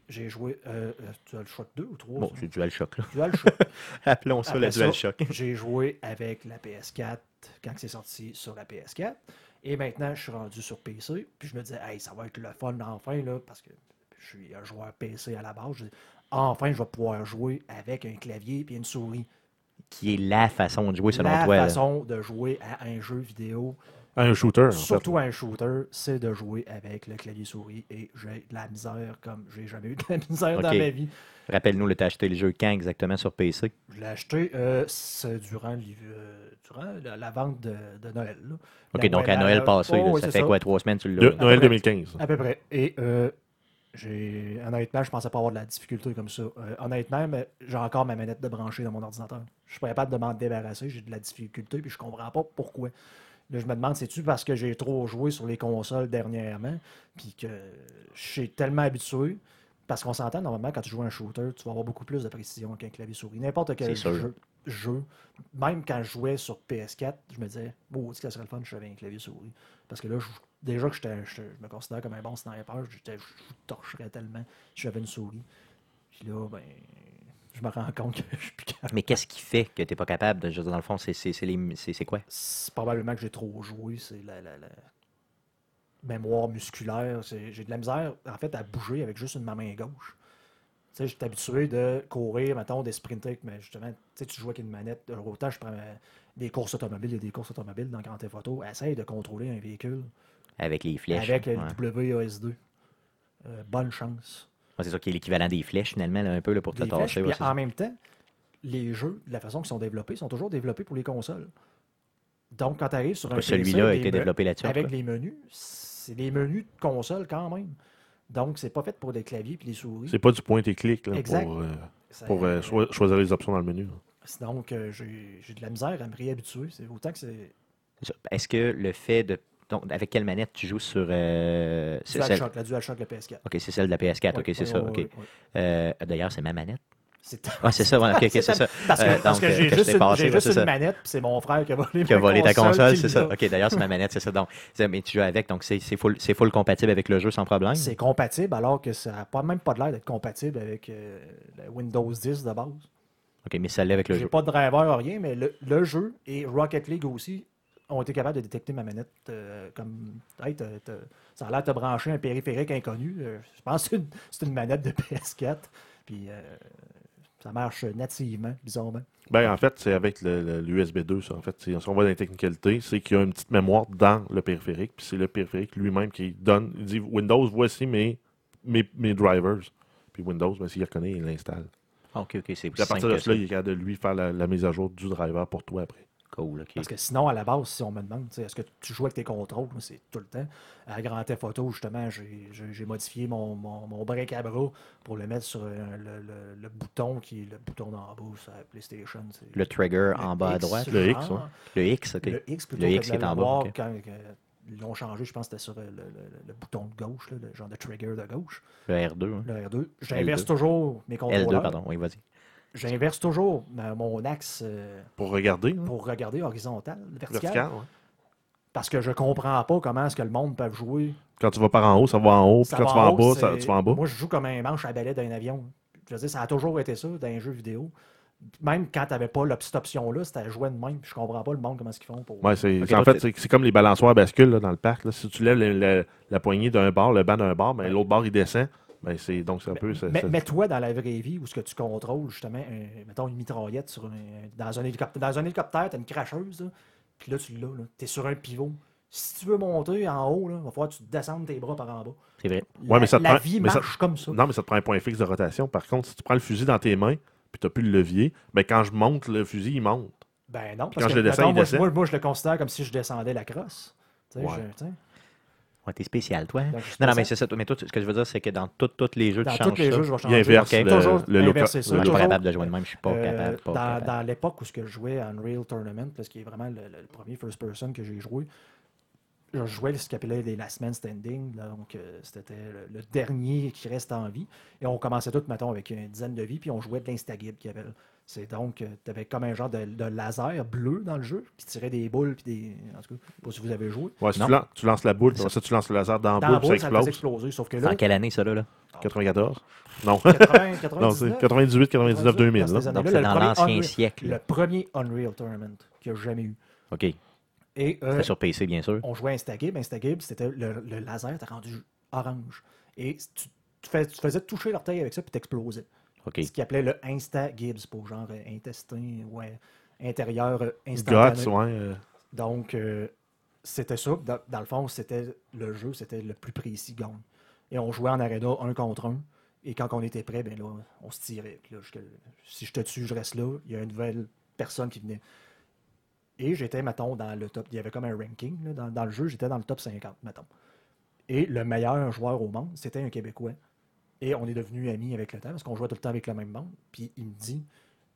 J'ai joué. Euh, euh, DualShock 2 ou 3 Bon, c'est DualShock, là. DualShock. Appelons ça Après le ça, DualShock. J'ai joué avec la PS4 quand c'est sorti sur la PS4. Et maintenant, je suis rendu sur PC. Puis je me disais, hey, ça va être le fun enfin, là, parce que je suis un joueur PC à la base. Je dis, enfin, je vais pouvoir jouer avec un clavier et une souris. Qui est la façon de jouer selon la toi. là. façon de jouer à un jeu vidéo, Un shooter, en fait. surtout à un shooter, c'est de jouer avec le clavier souris. Et j'ai de la misère comme j'ai jamais eu de la misère dans ma vie. Rappelle-nous, le t'as acheté le jeu quand exactement sur PC? Je l'ai acheté euh, c'est durant, euh, durant la, la vente de, de Noël. là. Ok, La- donc à la- Noël passé, oh, là, oui, ça fait quoi, trois semaines tu l'as? Noël peu près. 2015. À peu près. Et euh, j'ai honnêtement, je pensais pas avoir de la difficulté comme ça. Euh, honnêtement, j'ai encore ma manette de brancher dans mon ordinateur. Je suis pas capable de m'en débarrasser, j'ai de la difficulté, puis je comprends pas pourquoi. Là, je me demande, c'est-tu parce que j'ai trop joué sur les consoles dernièrement, puis que je suis tellement habitué? Parce qu'on s'entend, normalement, quand tu joues à un shooter, tu vas avoir beaucoup plus de précision qu'un clavier souris. N'importe quel jeu, jeu, même quand je jouais sur PS4, je me disais, bon, que ça serait le fun, je savais un clavier souris. Parce que là, je- déjà que je me considère comme un bon sniper, je vous torcherais tellement si j'avais une souris. Puis là, ben, je me rends compte que je suis plus capable. Mais qu'est-ce qui fait que tu n'es pas capable? de- je veux dire, dans le fond, c'est quoi? C'est probablement que j'ai trop joué, c'est la, la- la mémoire musculaire. J'ai de la misère, en fait, à bouger avec juste une ma main gauche. Tu sais, j'étais habitué de courir, mettons, des sprinter, mais justement, tu sais, tu joues avec une manette. Alors, Autant je prends des courses automobiles, il y a des courses automobiles dans Grand Theft Auto. Essaye de contrôler un véhicule Avec les flèches. avec le ouais. WAS2. Euh, bonne chance. Ouais, c'est ça qui est l'équivalent des flèches, finalement, là, un peu là, pour te Des flèches, tasser. ouais, en ça. même temps, les jeux, de la façon qu'ils sont développés, sont toujours développés pour les consoles. Donc, quand tu arrives sur un PC, Celui-là a été développé là-dessus. avec les menus, c'est des menus de console quand même. Donc, c'est pas fait pour des claviers et des souris. C'est pas du point et clic là, Exact. pour, euh, pour euh, choi- choisir les options dans le menu. là. Donc, euh, j'ai de la misère à me réhabituer. C'est autant que c'est. Est-ce que le fait de. donc, avec quelle manette tu joues sur. euh, c'est celle... DualShock, la DualShock, le PS4. Ok, c'est celle de la PS4. Ouais, ok, c'est ça. Euh, D'ailleurs, c'est ma manette. C'est Ah, c'est ça. ok, c'est ça. Parce que, Euh, parce donc, que j'ai juste, une, passé, juste une ça. manette, puis c'est mon frère qui a volé Qui a volé ta console, c'est ça. Ok, d'ailleurs, c'est ma manette, c'est ça. Donc, mais tu joues avec, donc c'est full, full compatible avec le jeu sans problème? C'est compatible alors que ça n'a pas, même pas l'air d'être compatible avec euh, Windows 10 de base. Ok, mais ça l'est avec le J'ai jeu. pas de driver, rien, mais le, le jeu et Rocket League aussi ont été capables de détecter ma manette euh, comme hey, t'as- ça a l'air de te brancher un périphérique inconnu. Euh, je pense que c'est une, manette de PS4. Puis euh, ça marche nativement, bizarrement. Ben, en fait, c'est avec l'USB 2, ça. En fait, si on va dans les technicalités, c'est qu'il y a une petite mémoire dans le périphérique, puis c'est le périphérique lui-même qui donne, il dit Windows, voici mes, mes, mes drivers. Puis Windows, ben, s'il reconnaît, il l'installe. Ah, ok, ok, c'est plus à partir de cela, il est capable de lui faire la, la mise à jour du driver pour toi après. Cool, ok. Parce que sinon, à la base, si on me demande, tu sais, est-ce que tu joues avec tes contrôles, moi, c'est tout le temps. À Grand Theft Auto, justement, j'ai- modifié mon, mon, mon break à bras pour le mettre sur euh, le, le- le bouton qui est le bouton d'en bas sur la PlayStation. Le trigger le en bas à droite. Le X, genre. Le X, ok. Le X plutôt Le que X de est en bas, quand ils l'ont changé, je pense que c'était sur le, le- le bouton de gauche, là, le genre de trigger de gauche, Le R2. hein. le R2. J'inverse L2. toujours mes contrôleurs. L2, pardon. Oui, vas-y. J'inverse toujours euh, mon axe euh, Pour regarder. hein. pour regarder horizontal, vertical. Vertical, ouais. Parce que je comprends pas comment est-ce que le monde peut jouer. Quand tu vas par en haut, ça va en haut. Puis quand va tu vas en haut, bas, ça- tu vas en bas. Moi, je joue comme un manche à balai d'un avion. Je veux dire, ça a toujours été ça dans les jeux vidéo. Même quand tu n'avais pas cette option-là, c'était à jouer de même. Je comprends pas le monde comment qu'ils font pour. Ouais, en toi, fait, c'est, c'est comme les balançoires à bascule là, dans le parc. là. Si tu lèves le- le- la poignée d'un bord, le banc d'un bord, ben, l'autre bord, il descend. Ben, c'est, donc, c'est un peu. c'est- Mais, c'est- mets-toi dans la vraie vie où ce que tu contrôles justement, un- mettons une mitraillette sur un- dans, un hélicoptère, dans un hélicoptère, tu as une cracheuse, puis là tu l'as, tu es sur un pivot. Si tu veux monter en haut, il va falloir que tu descendes tes bras par en bas. C'est vrai. Ouais, la, mais ça te la prend- vie mais ça- marche comme ça. Non, mais ça te prend un point fixe de rotation. Par contre, si tu prends le fusil dans tes mains, puis tu n'as plus le levier, ben, quand je monte, le fusil, il monte. Ben non, Puis parce quand que je le descends, mettons, il moi, descend. moi, moi, je le considère comme si je descendais la crosse. Tu sais, Ouais. je- tu sais, Ouais, t'es spécial, toi. donc, je Non, non, mais c'est ça. toi- Mais toi, tu- ce que je veux dire, c'est que dans tous tous les jeux, dans tu tous changes les ça. jeux, je vais changer. inverse le, Toujours le loca- inverser ça. le Moi, je suis pas toujours- capable de jouer de même. Je suis pas Euh, capable. Pas dans capable. dans l'époque où ce que je jouais à Unreal Tournament, parce qu'il est vraiment le, le premier first person que j'ai joué, je jouais ce qu'on appelait les Last Man Standing. là, donc, euh, c'était le, le dernier qui reste en vie. Et on commençait tout, mettons, avec une dizaine de vies, puis on jouait de l'instagib qui appelle. C'est donc, tu avais comme un genre de, de laser bleu dans le jeu, qui tirait des boules, puis des. En tout cas, pas si vous avez joué. Ouais, si tu, lan- tu lances la boule, puis Ça- tu lances le laser dans Dans boule, la boule, ça explose. exploser. Sauf que C'est là, en quelle année, ça, là? là? 94 Non. 80, non, 99, c'est 98, 99, 2000. dans Là. ces Donc, années-là, c'est le dans premier l'ancien Unreal- siècle. le premier Unreal Tournament qu'il y a jamais eu. OK. Et euh, sur PC, bien sûr. on jouait à Instagib. Instagib, c'était le, le laser, t'as rendu orange. Et tu, tu fais- tu faisais toucher l'orteil avec ça, puis t'explosais. OK. Ce qu'ils appelait le Insta-Gibbs, pour genre euh, intestin, ouais, intérieur euh, instantané. Guts, ouais. euh, Donc, euh, c'était ça. Dans, dans le fond, c'était le jeu, c'était le plus précis gagne. Et on jouait en arena un contre un. Et quand on était prêt, ben là, on se tirait. Là, si je te tue, je reste là. Il y a une nouvelle personne qui venait. Et j'étais, mettons, dans le top. Il y avait comme un ranking. là, dans, dans le jeu, j'étais dans le top 50, mettons. Et le meilleur joueur au monde, c'était un Québécois. Et on est devenus amis avec le temps, parce qu'on jouait tout le temps avec le même monde. Puis il me dit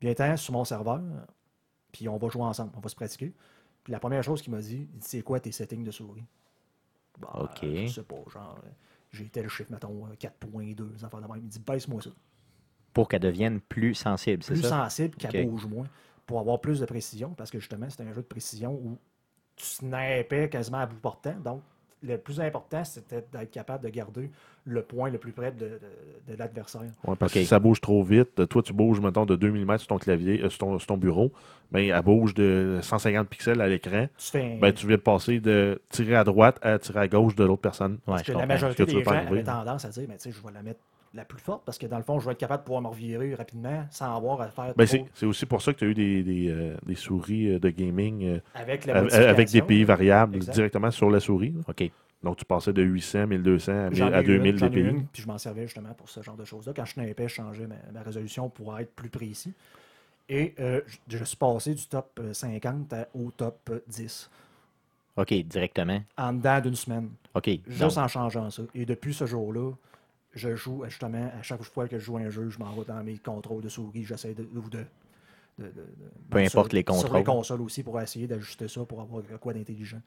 Viens-t'en sur mon serveur, puis on va jouer ensemble, on va se pratiquer. Puis la première chose qu'il m'a dit, il dit C'est quoi tes settings de souris Bah, Ok. Je sais pas, genre, euh, j'ai tel chiffre, mettons, euh, 4.2, des enfants de même. Il me dit Baisse-moi ça. Pour qu'elle devienne plus sensible, c'est Plus ça? sensible, qu'elle bouge moins, pour avoir plus de précision, parce que justement, c'est un jeu de précision où tu snappais quasiment à bout portant. Donc, le plus important, c'était d'être capable de garder le point le plus près de, de- de l'adversaire. Ouais, parce que si ça bouge trop vite, toi, tu bouges, mettons, de 2 mm sur ton clavier, euh, sur, ton, sur ton bureau, ben, elle bouge de 150 pixels à l'écran. Tu fais un- Ben, tu viens de passer de tirer à droite à tirer à gauche de l'autre personne. Ouais, Parce je que la majorité que tu des gens avaient tendance à dire, mais tu sais, je vais la mettre la plus forte parce que dans le fond, je vais être capable de pouvoir me revirer rapidement sans avoir à faire Ben, c'est c'est aussi pour ça que tu as eu des, des, euh, des souris euh, de gaming euh, avec la avec, avec des pays variables Exact. directement sur la souris. là. OK. Donc, tu passais de 800, 1200 à, 1000 J'en ai à eu 2000 une, j'en ai eu DPI. une, puis je m'en servais justement pour ce genre de choses-là. Quand je snappais, je changeais ma, ma résolution pour être plus précis. Et euh, je, je suis passé du top euh, 50 à- au top euh, 10 OK, directement. en dedans d'une semaine, OK. juste donc, en changeant ça. Et depuis ce jour-là, je joue justement, à chaque fois que je joue un jeu, je m'en vais dans mes contrôles de souris, j'essaie de, de, de- de- de- Peu sur- importe les Sur les contrôles. consoles aussi pour essayer d'ajuster ça pour avoir quoi d'intelligent.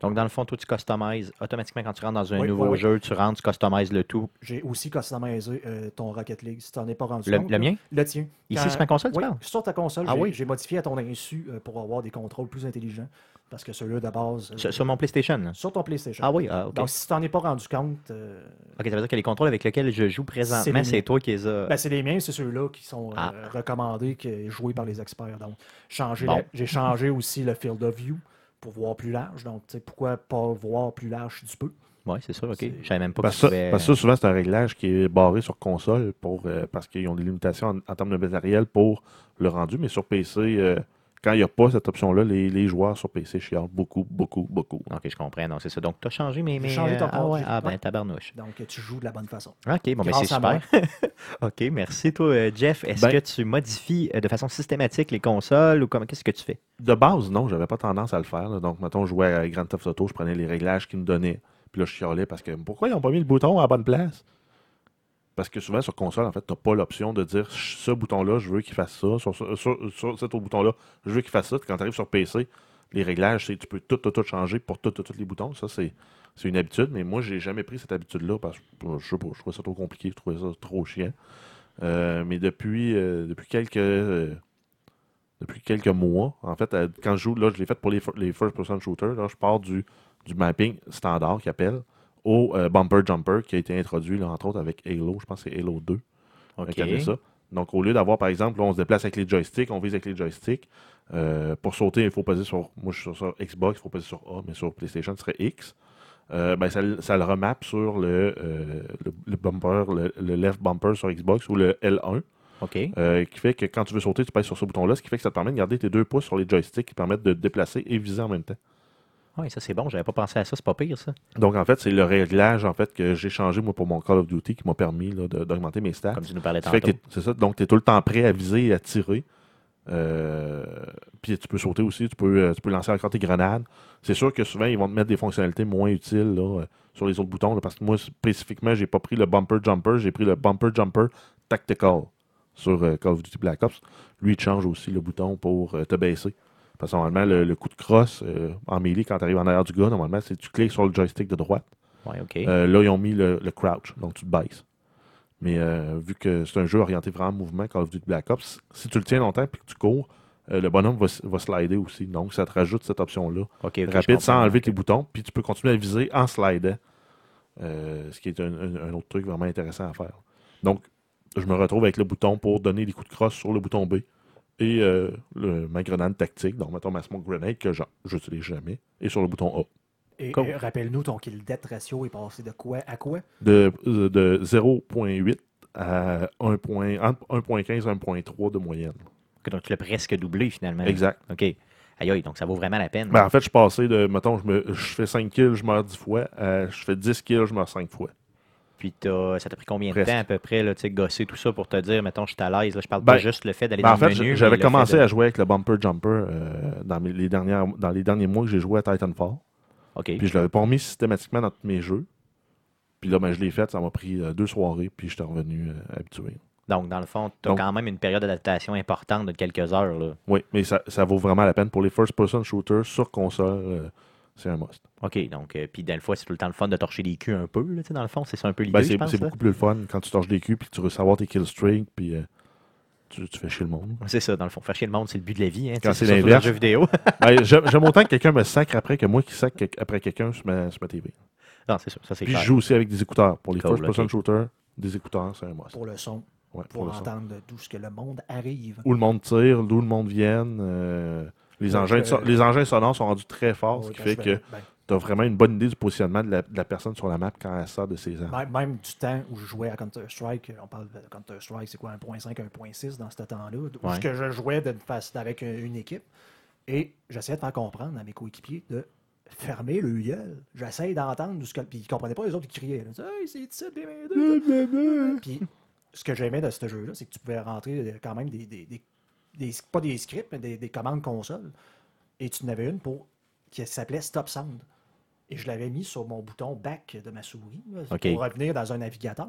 donc, dans le fond, toi, tu customises automatiquement quand tu rentres dans un Oui, nouveau oui, jeu, tu rentres, tu customises le tout. J'ai aussi customisé euh, ton Rocket League, si tu n'en es pas rendu Le, compte. le mien? Le tien. Ici, Quand- sur ma console, tu Oui, parles? sur ta console, Ah j'ai modifié à ton insu euh, pour avoir des contrôles plus intelligents. Parce que ceux-là, de base. euh, Sur, sur mon PlayStation? sur ton PlayStation. Ah oui, ah, OK. Donc, si tu t'en es pas rendu compte, euh, OK, ça veut dire que les contrôles avec lesquels je joue C'est présentement, c'est toi qui les as... ben, c'est les miens, c'est ceux-là qui sont euh, Ah. recommandés, qui joués par les experts. Donc, changer Bon. la- j'ai changé aussi le field of view pour voir plus large. Donc, tu sais, pourquoi pas voir plus large si tu peux? Oui, c'est sûr, OK. Je savais même pas Parce que, ça, pouvais... parce que ça, souvent, c'est un réglage qui est barré sur console pour, euh, parce qu'ils ont des limitations en, en termes de matériel pour le rendu. Mais sur PC, euh, quand il n'y a pas cette option-là, les, les joueurs sur PC chialent beaucoup, beaucoup, beaucoup. OK, je comprends. Donc, c'est ça. Donc, tu as changé mes... Mes changé ton euh, ah, compte, ouais, ah, ben, tabarnouche. Donc, tu joues de la bonne façon. OK, bon, ben, c'est super. OK, merci. Toi, euh, Jeff, est-ce Ben- que tu modifies euh, de façon systématique les consoles ou comment qu'est-ce que tu fais? De base, non, j'avais pas tendance à le faire. là. Donc, mettons, je jouais à Grand Theft Auto, je prenais les réglages qu'ils me donnaient. Puis là, je chialais parce que pourquoi ils n'ont pas mis le bouton à la bonne place? Parce que souvent, sur console, en fait, tu n'as pas l'option de dire ce bouton-là, je veux qu'il fasse ça. Sur, cet autre bouton-là, je veux qu'il fasse ça. Quand tu arrives sur PC, les réglages, tu peux tout, tout, tout changer pour tous tout, les boutons. Ça, c'est une habitude. Mais moi, j'ai jamais pris cette habitude-là parce que pas, je trouvais ça trop compliqué, je trouvais ça trop chiant. Euh, mais depuis, euh, depuis quelques. euh, depuis quelques mois, en fait, euh, quand je joue, là, je l'ai fait pour les, les first-person shooters. Là, je pars du, du mapping standard qui appelle au euh, bumper jumper qui a été introduit, là, entre autres, avec Halo. Je pense que c'est Halo 2 OK. qui avait ça. Donc, au lieu d'avoir, par exemple, là, on se déplace avec les joysticks, on vise avec les joysticks. Euh, pour sauter, il faut peser sur. Moi, je suis sur, sur Xbox, il faut peser sur A, mais sur PlayStation, ce serait X. Euh, ben, ça, le- ça le remap sur le, le, le bumper, le, le left bumper sur Xbox ou le L1, OK. euh, qui fait que quand tu veux sauter, tu pèses sur ce bouton-là, ce qui fait que ça te permet de garder tes deux pouces sur les joysticks qui te permettent de te déplacer et viser en même temps. Oui, ça c'est bon, j'avais pas pensé à ça, c'est pas pire ça. Donc, en fait, c'est le réglage en fait, que j'ai changé moi, pour mon Call of Duty qui m'a permis d'augmenter mes stats. Comme tu nous parlais tantôt. C'est ça. Donc, tu es tout le temps prêt à viser et à tirer. Euh, puis tu peux sauter aussi, tu peux, euh, tu peux lancer encore tes grenades. C'est sûr que souvent, ils vont te mettre des fonctionnalités moins utiles là, euh, sur les autres boutons. là, parce que moi, spécifiquement, j'ai pas pris le bumper jumper, j'ai pris le bumper jumper tactical sur euh, Call of Duty Black Ops. Lui, il change aussi le bouton pour euh, te baisser. Parce que normalement, le, le coup de crosse euh, en melee, quand tu arrives en arrière du gars, normalement, c'est tu cliques sur le joystick de droite. Ouais. Euh, là, ils ont mis le, le crouch, donc tu te baisses. Mais euh, vu que c'est un jeu orienté vraiment mouvement, Call of Duty Black Ops, si tu le tiens longtemps et que tu cours, le bonhomme va, va slider aussi. Donc, ça te rajoute cette option-là. Rapide, sans enlever tes boutons, puis tu peux continuer à viser en slidant. Ce qui est un, un- un autre truc vraiment intéressant à faire. Donc, je me retrouve avec le bouton pour donner des coups de crosse sur le bouton B et euh, le- ma grenade tactique, donc mettons ma smoke grenade que je n'utilise jamais, et sur le bouton A. Et, et rappelle-nous, ton kill death ratio est passé de quoi à quoi? de, de 0.8 à 1 point- entre 1.15 et 1.3 de moyenne. Donc tu l'as presque doublé finalement. Exact. OK. Aïe, aïe, donc ça vaut vraiment la peine. Ben, en fait, je suis passé de, mettons, je, me, je fais 5 kills, je meurs 10 fois, à je fais 10 kills, je meurs 5 fois. Puis ça t'a pris combien de Presque. temps à peu près, là, gosser tout ça pour te dire, mettons, je suis à l'aise. Je parle Ben, pas juste le fait d'aller Ben, dans en fait, le menu. j'avais commencé de- à jouer avec le bumper jumper euh, dans, mes- les dernières, dans les derniers mois que j'ai joué à Titanfall. Puis je l'avais pas remis systématiquement dans tous mes jeux. Puis là, ben, je l'ai fait, ça m'a pris euh, deux soirées, puis j'étais revenu euh, habitué. Donc, dans le fond, tu as Donc- quand même une période d'adaptation importante de quelques heures. Là. Oui, mais ça, ça vaut vraiment la peine. Pour les first-person shooters sur console, c'est un must. OK, donc, euh, puis, dans le fond, c'est tout le temps le fun de torcher les culs un peu, là, tu sais, dans le fond. C'est ça un peu l'idée, Ben, je c'est beaucoup plus le fun quand tu torches des culs puis que tu veux savoir tes kill streak puis euh, tu, tu fais chier le monde. C'est ça, dans le fond. Faire chier le monde, c'est le but de la vie. Hein, Quand c'est l'inverse. jeu vidéo. Ben, J'aime autant que quelqu'un me sacre après que moi qui sacre que- après quelqu'un sur ma, sur ma TV. non, c'est ça, ça c'est Puis je clair. joue aussi avec des écouteurs. Pour les Cool, first-person shooters, des écouteurs, c'est un must. Pour le son, Ouais, pour, entendre d'où ce que le monde arrive. Où le monde tire, d'où le monde vienne. euh, les, Donc, engins euh, les engins sonores sont rendus très forts, ce qui fait que ben, tu as vraiment une bonne idée du positionnement de la, de la personne sur la map quand elle sort de ses armes. Même, même du temps où je jouais à Counter-Strike, on parle de Counter-Strike, c'est quoi, 1.5, 1.6 dans ce temps-là, où Ouais. que je jouais face, avec une, une équipe, et j'essayais de faire comprendre à mes coéquipiers de fermer le gueule. J'essaye d'entendre ce que. Puis ils comprenaient pas les autres qui criaient. Ils disaient, Hey, c'est ici, puis ce que j'aimais de ce jeu-là, c'est que tu pouvais rentrer euh, quand même des, des- des- des- pas des scripts, mais des, des commandes console. Et tu en avais une pour qui s'appelait Stop Sound. Et je l'avais mis sur mon bouton back de ma souris là, pour revenir dans un navigateur.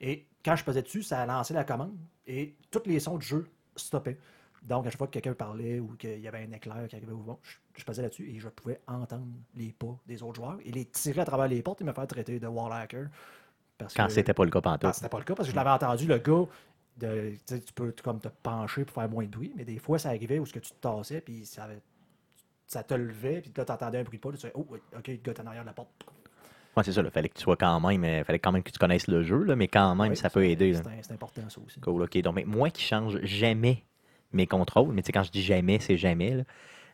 Et quand je pesais dessus, ça a lancé la commande et tous les sons du jeu stoppaient. Donc, à chaque fois que quelqu'un parlait ou qu'il y avait un éclair qui arrivait vent, je, je là-dessus et je pouvais entendre les pas des autres joueurs et les tirer à travers les portes et me faire traiter de wall hacker. Parce Quand que- c'était pas le cas pantoute. quand c'était pas le cas, parce que je l'avais entendu, le gars, de, tu peux comme te pencher pour faire moins de bruit, mais des fois, ça arrivait où ce que tu te tassais, puis ça, te levait, puis là, tu entendais un bruit de pas, tu fais, oh, ok, le gars est en arrière de la porte. Ouais, c'est ça, il fallait que tu sois quand même, euh, fallait quand même que tu connaisses le jeu, là, mais quand même, Ouais, ça peut aider. C'est important, ça aussi. Cool, ok. Donc, mais moi qui change jamais mes contrôles, mais tu sais, quand je dis jamais, c'est jamais, là.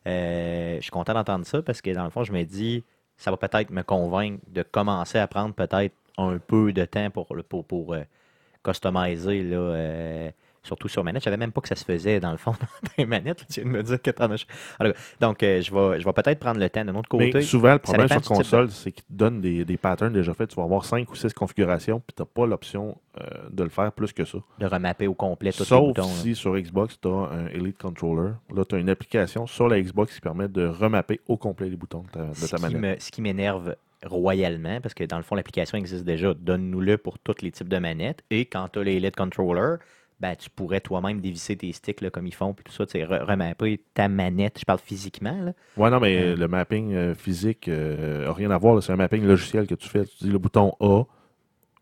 Euh, je suis content d'entendre ça parce que dans le fond, je me dis, ça va peut-être me convaincre de commencer à prendre peut-être un peu de temps pour, pour euh, customiser, là, euh, surtout sur manette. Je savais même pas que ça se faisait dans le fond dans les manettes. Tu viens de me dire que t'en as. Donc, euh, je vais, je vais peut-être prendre le temps d'un autre côté. Mais souvent, le problème sur console, c'est qu'il te donne des, des patterns déjà faits. Tu vas avoir 5 ou 6 configurations, puis tu n'as pas l'option euh, de le faire plus que ça. de remapper au complet tous les Sauf boutons. là. si sur Xbox, tu as un Elite Controller. Là, tu as une application sur la Xbox qui permet de remapper au complet les boutons de ta, de qui manette. me- ce qui m'énerve royalement, parce que dans le fond, l'application existe déjà, donne-nous-le pour tous les types de manettes. Et quand tu as les LED controllers, ben, tu pourrais toi-même dévisser tes sticks là, comme ils font, puis tout ça, tu sais, re- remapper ta manette. Je parle physiquement. Là. Ouais, non, mais Euh. le mapping euh, physique n'a rien à voir. C'est un mapping logiciel que tu fais. Tu dis le bouton A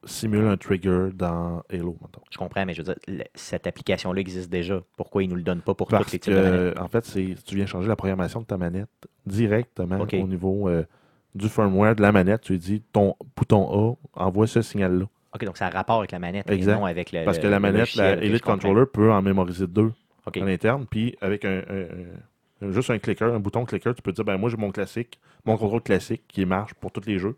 simule un trigger dans Halo. Je comprends, mais je veux dire, cette application-là existe déjà. Pourquoi ils ne nous le donnent pas pour Parce tous les types de manettes? en fait, c'est tu viens changer la programmation de ta manette directement au niveau euh, du firmware de la manette. Tu lui dis ton bouton A envoie ce signal-là. OK, donc ça a rapport avec la manette Exact. et non avec le Parce le- que la manette, la Elite. Controller peut en mémoriser deux OK. à l'interne. Puis avec un, un- un- juste un clicker, un bouton clicker, tu peux dire ben moi j'ai mon classique, mon contrôle classique qui marche pour tous les jeux.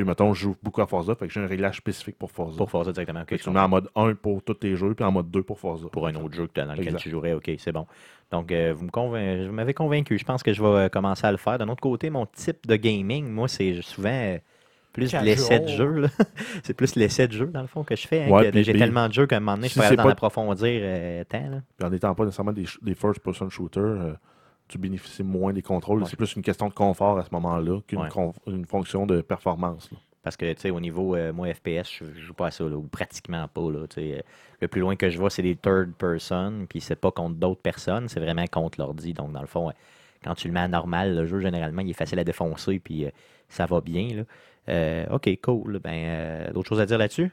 Puis mettons, je joue beaucoup à Forza, fait que j'ai un réglage spécifique pour Forza. Pour faire ça directement. OK, Fait je que tu mets en mode 1 pour tous tes jeux, puis en mode 2 pour Forza. pour un autre jeu dans lequel Exact. tu jouerais. OK, c'est bon. Donc, euh, vous me convain- vous m'avez convaincu. Je pense que je vais euh, commencer à le faire. D'un autre côté, mon type de gaming, moi, c'est souvent euh, plus l'essai de jeu. c'est plus l'essai de jeu, dans le fond, que je fais. hein, Ouais, J'ai tellement de jeux qu'à un moment donné, je si suis pas d'en approfondir euh, tant. là. Puis en n'étant pas nécessairement des, first-person shooters, euh, tu bénéficies moins des contrôles. Ouais. C'est plus une question de confort à ce moment-là qu'une Ouais. fonction de performance. là. Parce que, tu sais, au niveau, euh, moi, FPS, je, je joue pas à ça, là, ou pratiquement pas. Là. Euh, le plus loin que je vais, c'est des third person, puis c'est pas contre d'autres personnes, c'est vraiment contre l'ordi. Donc, dans le fond, euh, quand tu le mets à normal, le jeu, généralement, il est facile à défoncer, puis euh, ça va bien. Là. OK, cool. Ben, d'autres choses à dire là-dessus?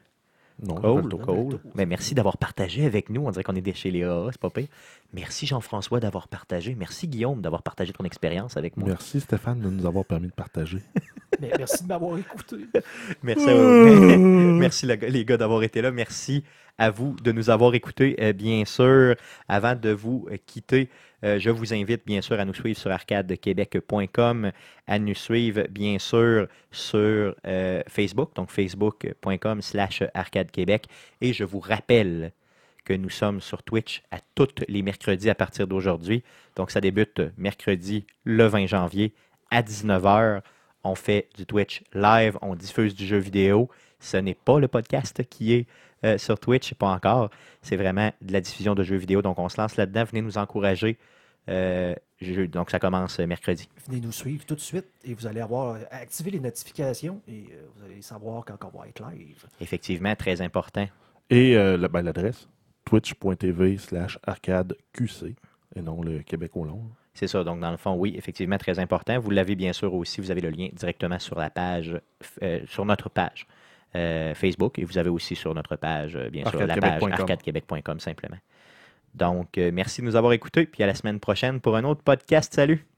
Non, Cool, cool. Ben, merci d'avoir partagé avec nous. On dirait qu'on est des chez les AA, c'est pas pire. Merci Jean-François d'avoir partagé. Merci Guillaume d'avoir partagé ton expérience avec moi. Merci Stéphane de nous avoir permis de partager. Mais merci de m'avoir écouté. Merci, à vous. Merci les gars d'avoir été là. Merci à vous de nous avoir écoutés. Euh, bien sûr, avant de vous euh, quitter, euh, je vous invite bien sûr à nous suivre sur arcadequebec.com, à nous suivre bien sûr sur Facebook, donc facebook.com slash arcadequebec. Et je vous rappelle que nous sommes sur Twitch à tous les mercredis à partir d'aujourd'hui. Donc ça débute mercredi le 20 janvier à 19h. On fait du Twitch live, on diffuse du jeu vidéo. Ce n'est pas le podcast qui est euh, sur Twitch, pas encore. C'est vraiment de la diffusion de jeux vidéo. Donc on se lance là-dedans. Venez nous encourager. Euh, je- donc ça commence euh, mercredi. Venez nous suivre tout de suite et vous allez avoir activé les notifications et euh, vous allez savoir quand on va être live. Effectivement, très important. Et euh, ben, l'adresse, twitch.tv slash arcadeqc, et non le Québec au long. C'est ça. Donc, dans le fond, oui, effectivement, très important. Vous l'avez bien sûr aussi. Vous avez le lien directement sur la page, euh, sur notre page euh, Facebook. Et vous avez aussi sur notre page, euh, bien sûr, la page Arcadequebec.com. arcadequebec.com simplement. Donc, euh, merci de nous avoir écoutés. Puis à la semaine prochaine pour un autre podcast. Salut!